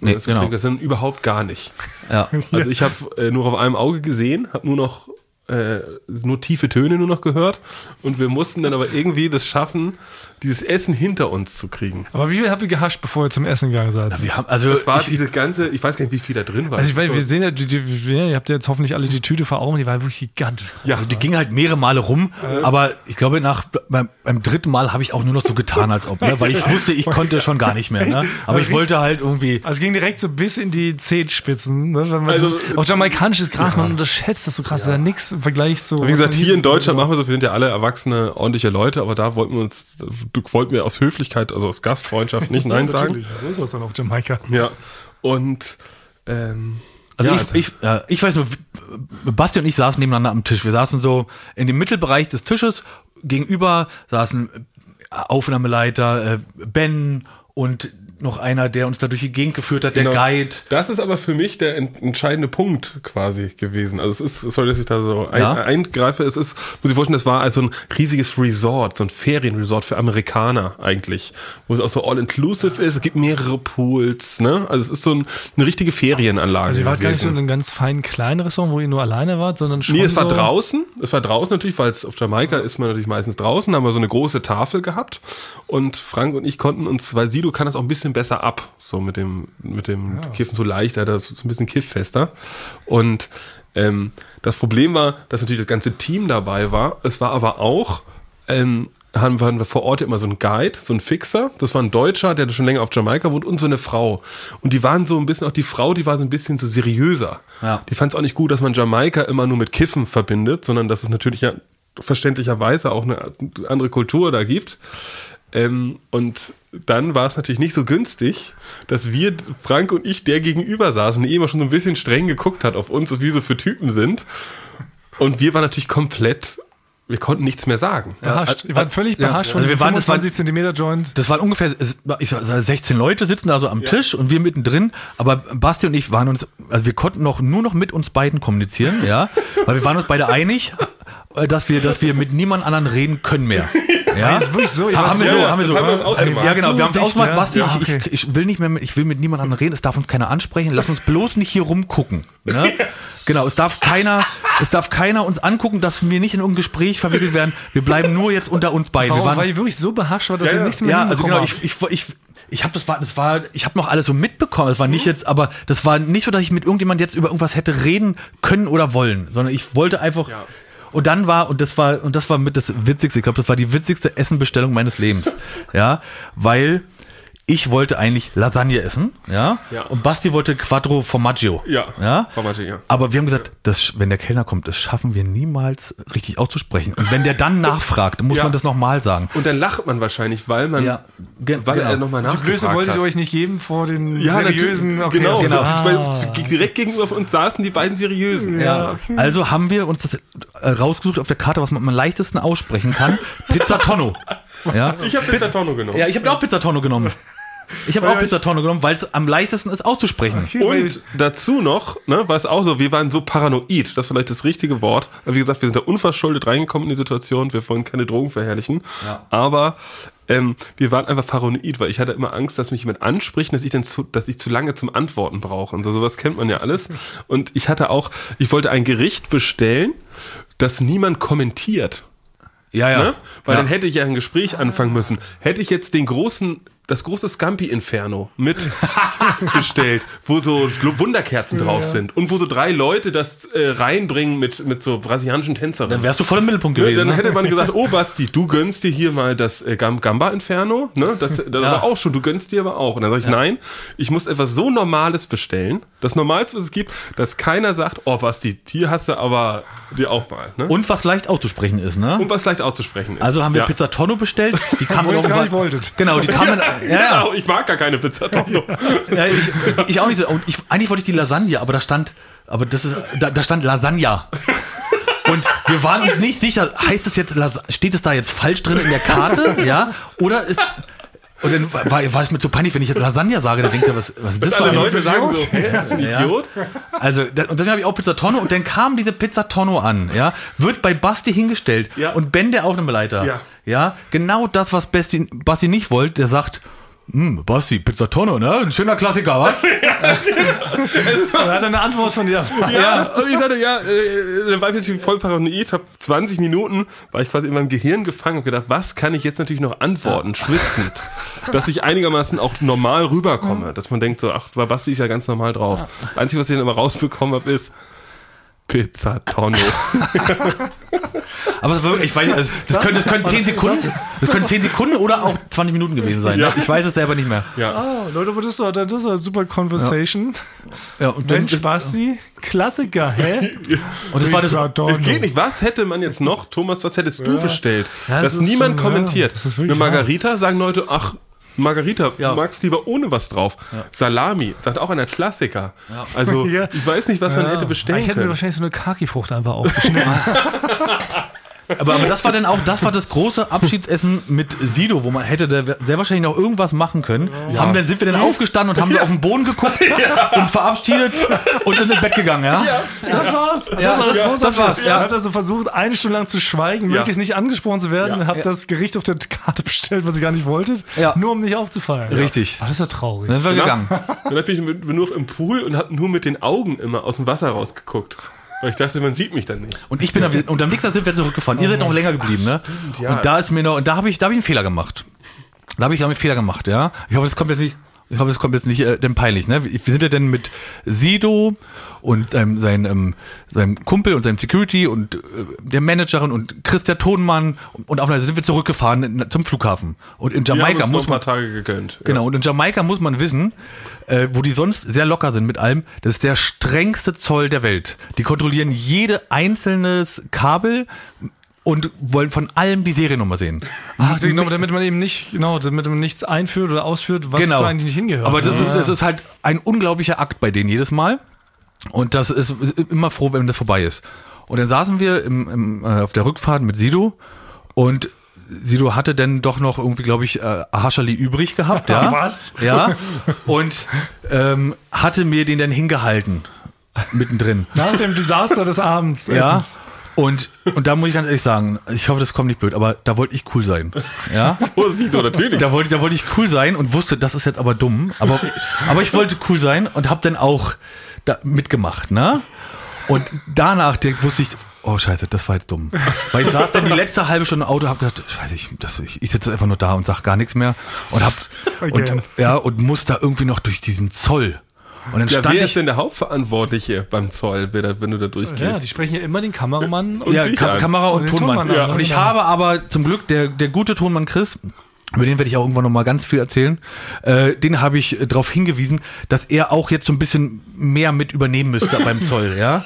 Nee, das, genau. das sind überhaupt gar nicht. Ja. Also ich habe äh, nur auf einem Auge gesehen, habe nur noch äh, nur tiefe Töne nur noch gehört und wir mussten dann aber irgendwie das schaffen, dieses Essen hinter uns zu kriegen. Aber wie viel habt ihr gehascht, bevor ihr zum Essen gegangen seid? Wir haben, also Das war ich, diese ganze, ich weiß gar nicht, wie viel da drin war. Also ich weiß, wir sehen ja, die, die, ihr habt ja jetzt hoffentlich alle die Tüte vor Augen, die war wirklich gigantisch. ja, also die ging halt mehrere Male rum, aber ich glaube, nach beim, beim dritten Mal habe ich auch nur noch so getan, als ob, ne? weil ich wusste, ich konnte schon gar nicht mehr. Ne? Aber ich wollte halt irgendwie. Also es ging direkt so bis in die Zehenspitzen. Ne? Wenn man Also, das, auch jamaikanisches Gras, man unterschätzt das so krass. Das ist ja nichts im Vergleich so. Wie gesagt, hier in Deutschland machen wir so, wir sind ja alle erwachsene, ordentliche Leute, aber da wollten wir uns, du wollten wir aus Höflichkeit, also aus Gastfreundschaft nicht Nein sagen. Natürlich, so ist das dann auf Jamaika. Ja. Und ähm, Also, ja, ich, ich, äh, ich weiß nur, Basti und ich saßen nebeneinander am Tisch. Wir saßen so in dem Mittelbereich des Tisches. Gegenüber saßen äh, Aufnahmeleiter äh, Ben und noch einer, der uns da durch die Gegend geführt hat, der Genau. Guide. Das ist aber für mich der ent entscheidende Punkt quasi gewesen. Also es ist, sorry, dass ich da so ein, Ja. eingreife, es ist, muss ich vorstellen, das war also ein riesiges Resort, so ein Ferienresort für Amerikaner eigentlich, wo es auch so all-inclusive ist, es gibt mehrere Pools, ne? Also es ist so ein, eine richtige Ferienanlage Also ihr wart gar nicht so in gewesen. einem ganz feinen kleinen Restaurant, wo ihr nur alleine wart, sondern schon Nee, es war so draußen. Es war draußen natürlich, weil es auf Jamaika ist man natürlich meistens draußen. Da haben wir so eine große Tafel gehabt. Und Frank und ich konnten uns, weil Sido kann das auch ein bisschen besser ab. So mit dem, mit dem Kiffen so leicht, er hat das so ein bisschen kifffester. Und ähm, das Problem war, dass natürlich das ganze Team dabei war. Es war aber auch, ähm, haben wir, hatten wir vor Ort immer so einen Guide, so einen Fixer. Das war ein Deutscher, der schon länger auf Jamaika wohnt und so eine Frau. Und die waren so ein bisschen, auch die Frau, die war so ein bisschen so seriöser. Ja. Die fand es auch nicht gut, dass man Jamaika immer nur mit Kiffen verbindet, sondern dass es natürlich ja verständlicherweise auch eine andere Kultur da gibt. Ähm, und dann war es natürlich nicht so günstig, dass wir, Frank und ich, der gegenüber saßen, die immer schon so ein bisschen streng geguckt hat auf uns, was wir so für Typen sind. Und wir waren natürlich komplett, wir konnten nichts mehr sagen. behascht. Ihr wart völlig Ja. behascht von Also wir waren- das waren- 25 Zentimeter Joint. Das waren ungefähr ich sag, 16 Leute sitzen da so am Tisch und wir mittendrin. Aber Basti und ich waren uns, also wir konnten noch nur noch mit uns beiden kommunizieren, ja, weil wir waren uns beide einig, äh, dass wir, dass wir mit niemand anderen reden können mehr. Ja, ist wirklich so, haben wir so- ja, haben wir das so. haben wir ausgemacht. Ja, genau, wir haben es ausgemacht. Basti, ja. Ja, ich, okay. ich, ich will nicht mehr, mit, ich will mit niemand anderen reden. Es darf uns keiner ansprechen. Lass uns bloß nicht hier rumgucken. Ne? Genau, es darf keiner, es darf keiner uns angucken, dass wir nicht in irgendein Gespräch verwickelt werden. Wir bleiben nur jetzt unter uns beiden. Wir Warum? waren, Weil ihr wirklich so behascht war, dass Ja, ja. nichts mehr ja, also genau, ich, ich, ich, ich habe das war, das war, ich habe noch alles so mitbekommen. Es war nicht jetzt, aber das war nicht so, dass ich mit irgendjemand jetzt über irgendwas hätte reden können oder wollen, sondern ich wollte einfach. Ja. Und dann war und das war und das war mit das Witzigste. Ich glaube, das war die witzigste Essenbestellung meines Lebens, ja, weil ich wollte eigentlich Lasagne essen, ja, Ja. und Basti wollte Quattro Formaggio, Ja, ja, Formaggio, ja. aber wir haben gesagt, das, wenn der Kellner kommt, das schaffen wir niemals richtig auszusprechen. Und wenn der dann nachfragt, dann muss Ja. man das nochmal sagen. Und dann lacht man wahrscheinlich, weil man, Ja, ge- weil genau. er nochmal Die nachgefragt Blöße wolltet ihr euch nicht geben vor den ja, seriösen. natürlich, genau, okay. so, Ah. weil direkt gegenüber von uns saßen die beiden seriösen. Ja, also haben wir uns das, äh, rausgesucht auf der Karte, was man am leichtesten aussprechen kann. Pizza Tonno. Ja, Ich habe Pizza Tonno genommen. ja ich habe auch Pizza Tonno genommen. Ich habe auch Weil ich- Pizza Tonno genommen, weil es am leichtesten ist auszusprechen. Und dazu noch, ne, war es auch so, wir waren so paranoid, das ist vielleicht das richtige Wort. Wie gesagt, wir sind da unverschuldet reingekommen in die Situation, wir wollen keine Drogen verherrlichen. Aber ähm, wir waren einfach paranoid, weil ich hatte immer Angst, dass mich jemand anspricht, dass ich dann zu, dass ich zu lange zum Antworten brauche. Und so sowas kennt man ja alles. Und ich hatte auch, ich wollte ein Gericht bestellen, das niemand kommentiert. Ja, ja. Ne? Weil ja. dann hätte ich ja ein Gespräch anfangen müssen. Hätte ich jetzt den großen, das große Scampi-Inferno mit bestellt, wo so Wunderkerzen drauf sind und wo so drei Leute das äh, reinbringen mit, mit so brasilianischen Tänzerinnen. Dann wärst du voll im Mittelpunkt Ne, gewesen. dann ne? hätte man gesagt, oh Basti, du gönnst dir hier mal das äh, Gam- Gamba Inferno, ne? Das, das war auch schon, du gönnst dir aber auch. Und dann sage ich, nein, ich muss etwas so Normales bestellen, das Normalste, was es gibt, dass keiner sagt, oh Basti, hier hast du aber dir auch mal, ne? Und, Und was leicht auszusprechen ist, ne? was leicht auszusprechen ist. Also haben wir Ja. Pizza Tonno bestellt. Die kam Wo ihr gar nicht wolltet. Genau, die kamen. Ja, ja. Genau, ich mag gar keine Pizza Tonno. ja ich, ich auch nicht so. Und ich, eigentlich wollte ich die Lasagne, aber da stand, aber das ist, da, da stand Lasagna. Und wir waren uns nicht sicher, heißt es jetzt, steht es da jetzt falsch drin in der Karte, ja? Oder ist, und dann war, war es mir zu peinlich, wenn ich jetzt Lasagne sage, dann denkt er, was, was ist das für ein Leute sagen so, hä, das ist ein Ja. Idiot. Also, das, und deswegen habe ich auch Pizza Tonno und dann kam diese Pizza Tonno an, ja, wird bei Basti hingestellt Ja. und Ben, der Aufnahmeleiter, Ja. Ja, genau das, was Basti, Basti nicht wollte, der sagt, hm, Basti, Pizza Tonno, ne, ein schöner Klassiker, was? Er hat eine Antwort von dir. Ja, und ich sagte, ja, äh, dann war ich natürlich voll paranoid, hab 20 Minuten, war ich quasi in meinem Gehirn gefangen und gedacht, was kann ich jetzt natürlich noch antworten, schwitzend, dass ich einigermaßen auch normal rüberkomme, dass man denkt so, ach, bei Basti ist ja ganz normal drauf. Das Einzige, was ich dann immer rausbekommen habe, ist Pizza Tonno. Aber war ich weiß, also, das können, das können 10 Sekunden, das können 10 Sekunden oder auch 20 Minuten gewesen sein, Ja. ne? ich weiß es selber nicht mehr. Ja. Oh, Leute, aber das ist doch, das doch eine super Conversation. Ja, und dann, Mensch, Basti, Klassiker, hä? und das war das. Es geht nicht. Was hätte man jetzt noch, Thomas, was hättest du bestellt? Ja, dass das ist niemand so, ja, kommentiert. das ist wirklich Eine Margarita sagen Leute, ach, Margarita, Ja. du magst lieber ohne was drauf. Salami, sagt auch einer Klassiker. Also, Ja. ich weiß nicht, was man hätte bestellen ich hätte mir können. wahrscheinlich so eine Kaki-Frucht einfach aufgeschnitten. aber, aber das war dann auch, das war das große Abschiedsessen mit Sido, wo man hätte da sehr wahrscheinlich noch irgendwas machen können. Haben dann, sind wir dann aufgestanden und haben so auf den Boden geguckt, uns verabschiedet und sind ins Bett gegangen, ja? Das war's. Das Ja, war das ja, Großartige. das war's, ja. Ihr habt also versucht, eine Stunde lang zu schweigen, Ja. möglichst nicht angesprochen zu werden, Ja. habt das Gericht auf der Karte bestellt, was ihr gar nicht wolltet, Ja. nur um nicht aufzufallen. Richtig. Ah, das ist ja traurig. Dann sind wir gegangen. Dann bin ich nur im Pool und habe nur mit den Augen immer aus dem Wasser rausgeguckt. Weil ich dachte, man sieht mich dann nicht. Und ich bin dann, und am nächsten Tag sind wir zurückgefahren. Ihr seid noch länger geblieben, ne? ja. Und da ist mir noch, und da habe ich, da habe ich einen Fehler gemacht. Da habe ich, da hab ich einen Fehler gemacht, ja. Ich hoffe, das kommt jetzt nicht, ich hoffe, das kommt jetzt nicht äh, denn peinlich, ne? Wir sind ja dann mit Sido und ähm, sein, ähm, seinem Kumpel und seinem Security und äh, der Managerin und Chris der Tonmann und, und auf einer sind wir zurückgefahren in, zum Flughafen. Und in Jamaika muss man Tage gegönnt. Genau, und in Jamaika muss man wissen, äh, wo die sonst sehr locker sind mit allem, das ist der strengste Zoll der Welt. Die kontrollieren jede einzelnes Kabel und wollen von allem die Seriennummer sehen. Ach, genau, damit man eben nicht, genau, damit man nichts einführt oder ausführt, was genau. eigentlich nicht hingehört. Aber das ist, das ist halt ein unglaublicher Akt bei denen jedes Mal. Und das ist immer froh, wenn das vorbei ist. Und dann saßen wir im, im, äh, auf der Rückfahrt mit Sido und Sido hatte dann doch noch irgendwie, glaube ich, äh, Haschali übrig gehabt, ja. Was? Ja. Und ähm, hatte mir den dann hingehalten. Mittendrin. Nach dem Desaster des Abends. Ja. Und, und da muss ich ganz ehrlich sagen, ich hoffe, das kommt nicht blöd, aber da wollte ich cool sein. Ja. Oh, Sido, natürlich. Da wollte, da wollte ich cool sein und wusste, das ist jetzt aber dumm. Aber, aber ich wollte cool sein und habe dann auch da mitgemacht, ne? Und danach direkt wusste ich, oh scheiße, das war jetzt dumm. Weil ich saß dann die letzte halbe Stunde im Auto, hab gedacht, scheiße, ich, das, ich, ich sitze einfach nur da und sag gar nichts mehr und hab und, Okay. ja und muss da irgendwie noch durch diesen Zoll. Und dann Ja, stand wer ich ist denn der Hauptverantwortliche beim Zoll, wenn du da durchgehst? Ja, die sprechen ja immer den Kameramann und ja, dich Ka an. Kamera und, Und den Tonmann. Tonmann ja. an, Und ich genau. habe aber zum Glück der, der gute Tonmann Chris, über den werde ich auch irgendwann noch mal ganz viel erzählen, äh, den habe ich äh, darauf hingewiesen, dass er auch jetzt so ein bisschen mehr mit übernehmen müsste beim Zoll, ja.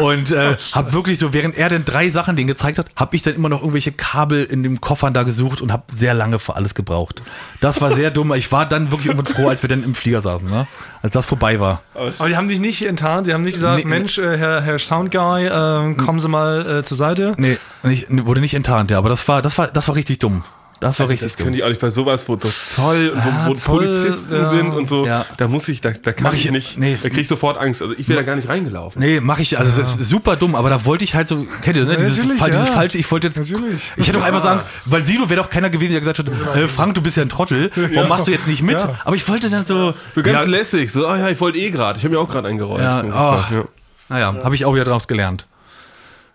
Und äh, habe wirklich so, während er dann drei Sachen denen gezeigt hat, habe ich dann immer noch irgendwelche Kabel in dem Koffern da gesucht und habe sehr lange für alles gebraucht. Das war sehr dumm. Ich war dann wirklich irgendwann froh, als wir dann im Flieger saßen, ne? als das vorbei war. Aber die haben dich nicht enttarnt, die haben nicht gesagt, Nee, Mensch, äh, Herr, Herr Soundguy, äh, kommen Sie mal äh, zur Seite. Nee, nicht, wurde nicht enttarnt, ja, aber das war, das war, das war richtig dumm. Das war richtig Das könnte ich auch nicht bei sowas, wo Zoll und Ah, wo, wo Zoll, Polizisten ja. sind und so. Ja. Da muss ich, da, da kann Mach ich ich- nicht. nee. Da krieg ich sofort Angst. Also ich wäre da gar nicht reingelaufen. Nee, mache ich, also das ist super dumm, aber da wollte ich halt so, kennt ihr, ne, dieses, Fall, dieses ja. falsche, ich wollte jetzt, Natürlich. ich hätte doch einfach sagen, weil Sido wäre doch keiner gewesen, der gesagt hat, äh, Frank, du bist ja ein Trottel, warum machst du jetzt nicht mit? Ja. Aber ich wollte dann so, So ganz ja, lässig. So, ah ja, ich wollte eh gerade. Ich habe mir auch gerade eingeräumt. Ja, oh. ja. naja, habe ich auch wieder draus gelernt.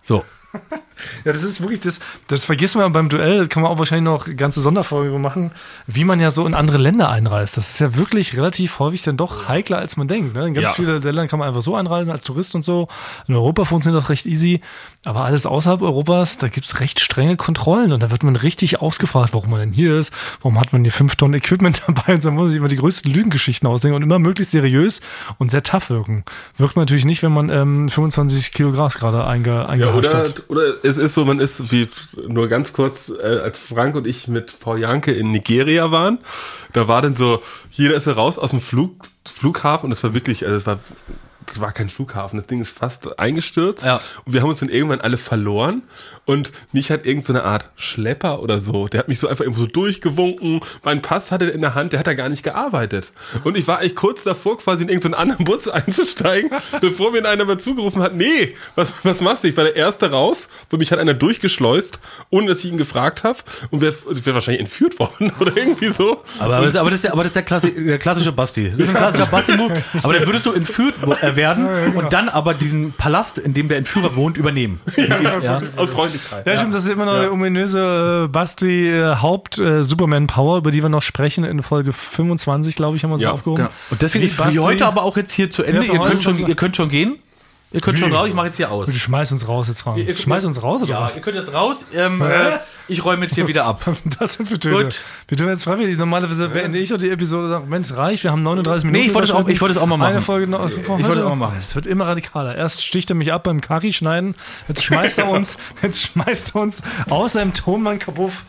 So, Ja, das ist wirklich, das, das vergisst man beim Duell, das kann man auch wahrscheinlich noch ganze Sonderfolge machen, wie man ja so in andere Länder einreist. Das ist ja wirklich relativ häufig dann doch heikler, als man denkt. Ne? In ganz Ja. viele Länder kann man einfach so einreisen als Tourist und so. In Europa funktioniert das recht easy. Aber alles außerhalb Europas, da gibt's recht strenge Kontrollen und da wird man richtig ausgefragt, warum man denn hier ist, warum hat man hier fünf Tonnen Equipment dabei und dann muss man sich immer die größten Lügengeschichten ausdenken und immer möglichst seriös und sehr tough wirken. Wirkt man natürlich nicht, wenn man ähm, 25 Kilo Gras gerade einge, Ja, eingehascht oder, hat. oder es ist so, man ist wie nur ganz kurz, äh, als Frank und ich mit Frau Janke in Nigeria waren, da war dann so, jeder ist so raus aus dem Flug, Flughafen und es war wirklich, also es war, das war kein Flughafen, das Ding ist fast eingestürzt Ja. und wir haben uns dann irgendwann alle verloren und mich hat irgend so eine Art Schlepper oder so, der hat mich so einfach irgendwo so durchgewunken, mein Pass hatte er in der Hand, der hat da gar nicht gearbeitet und ich war eigentlich kurz davor quasi in irgendeinen anderen Bus einzusteigen, bevor mir einer mal zugerufen hat, nee, was, was machst du? Ich war der Erste raus, wo mich hat einer durchgeschleust, ohne dass ich ihn gefragt habe und wäre wär wahrscheinlich entführt worden oder irgendwie so. aber, aber, das, aber, das ist der, aber das ist der, Klassi der klassische Basti. Das ist ein klassischer Basti-Move, aber dann würdest du entführt äh, werden und dann aber diesen Palast, in dem der Entführer wohnt, übernehmen. Ja. Aus Freundlichkeit. Ja, stimmt, das ist immer noch der ominöse äh, Basti äh, Haupt äh, Superman Power, über die wir noch sprechen in Folge 25, glaube ich, haben wir uns Ja, aufgehoben. Genau. Und deswegen Wie ist für Basti- heute aber auch jetzt hier zu Ende. Ja, ihr, könnt schon- ihr könnt schon gehen. Ihr könnt schon raus, ich mache jetzt hier aus. Du schmeißt uns raus jetzt, Frank. Ihr- Schmeiß uns raus oder Ja, was? ihr könnt jetzt raus. Ähm, äh, ich räume jetzt hier wieder ab. Was sind das denn für Töne? Gut. Wir tun jetzt freiwillig. Normalerweise beende ich die Episode und sage, Mensch, reicht, wir haben 39 Minuten. Nee, ich wollte es auch- ich wollte es auch mal Eine machen. Folge noch Ich wollte es auch mal machen. Es wird immer radikaler. Erst sticht er mich ab beim Kari schneiden, jetzt schmeißt er uns, jetzt schmeißt er uns aus seinem Tonmann-Kabuff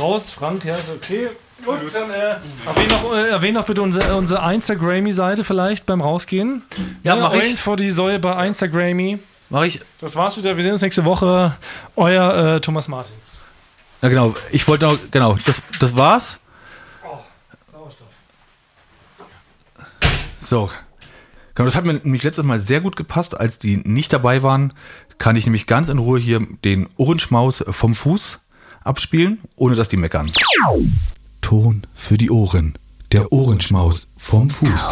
raus. Frank, ja, ist okay. Gut, dann äh, erwähne noch, äh, erwähn noch bitte unsere, unsere Instagrammy-Seite vielleicht beim Rausgehen. Ja, mach ich. Vor die Säule bei Instagrammy. Mach ich. Das war's wieder. Wir sehen uns nächste Woche. Euer äh, Thomas Martins. Ja, genau. Ich wollte noch, genau, das, das war's. So. Genau, das hat mir nämlich letztes Mal sehr gut gepasst. Als die nicht dabei waren, kann ich nämlich ganz in Ruhe hier den Ohrenschmaus vom Fuß abspielen, ohne dass die meckern. Ton für die Ohren. Der Ohrenschmaus vom Fuß.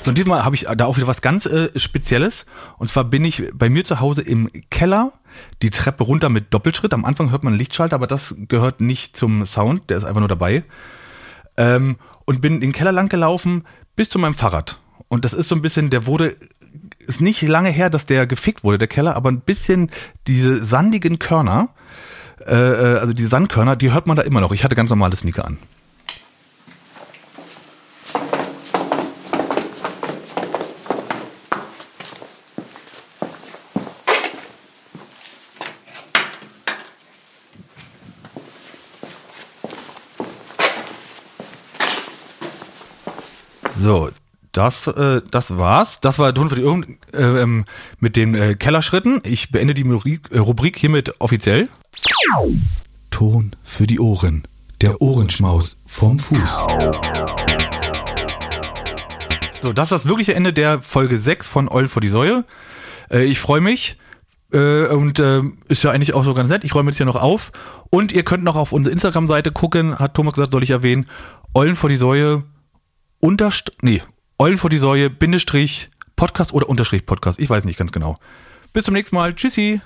So, und diesmal habe ich da auch wieder was ganz äh, Spezielles. Und zwar bin ich bei mir zu Hause im Keller, die Treppe runter mit Doppelschritt. Am Anfang hört man einen Lichtschalter, aber das gehört nicht zum Sound, der ist einfach nur dabei. Ähm, und bin den Keller lang gelaufen bis zu meinem Fahrrad. Und das ist so ein bisschen, der wurde, ist nicht lange her, dass der gefickt wurde, der Keller, aber ein bisschen diese sandigen Körner, äh, äh, also die Sandkörner, die hört man da immer noch. Ich hatte ganz normale Sneaker an. So, das, äh, das war's. Das war Ton für die Ohren äh, ähm, mit den äh, Kellerschritten. Ich beende die Rubrik, äh, Rubrik hiermit offiziell. Ton für die Ohren. Der Ohrenschmaus vom Fuß. So, das ist das wirkliche Ende der Folge 6 von Eul vor die Säue. Äh, ich freue mich. Äh, und ist ja eigentlich auch so ganz nett. Ich räume jetzt hier noch auf. Und ihr könnt noch auf unsere Instagram-Seite gucken, hat Thomas gesagt, soll ich erwähnen. Eulen vor die Säue unterst nee, Eulen vor die Säue, Bindestrich, Podcast oder Unterstrich Podcast. Ich weiß nicht ganz genau. Bis zum nächsten Mal. Tschüssi.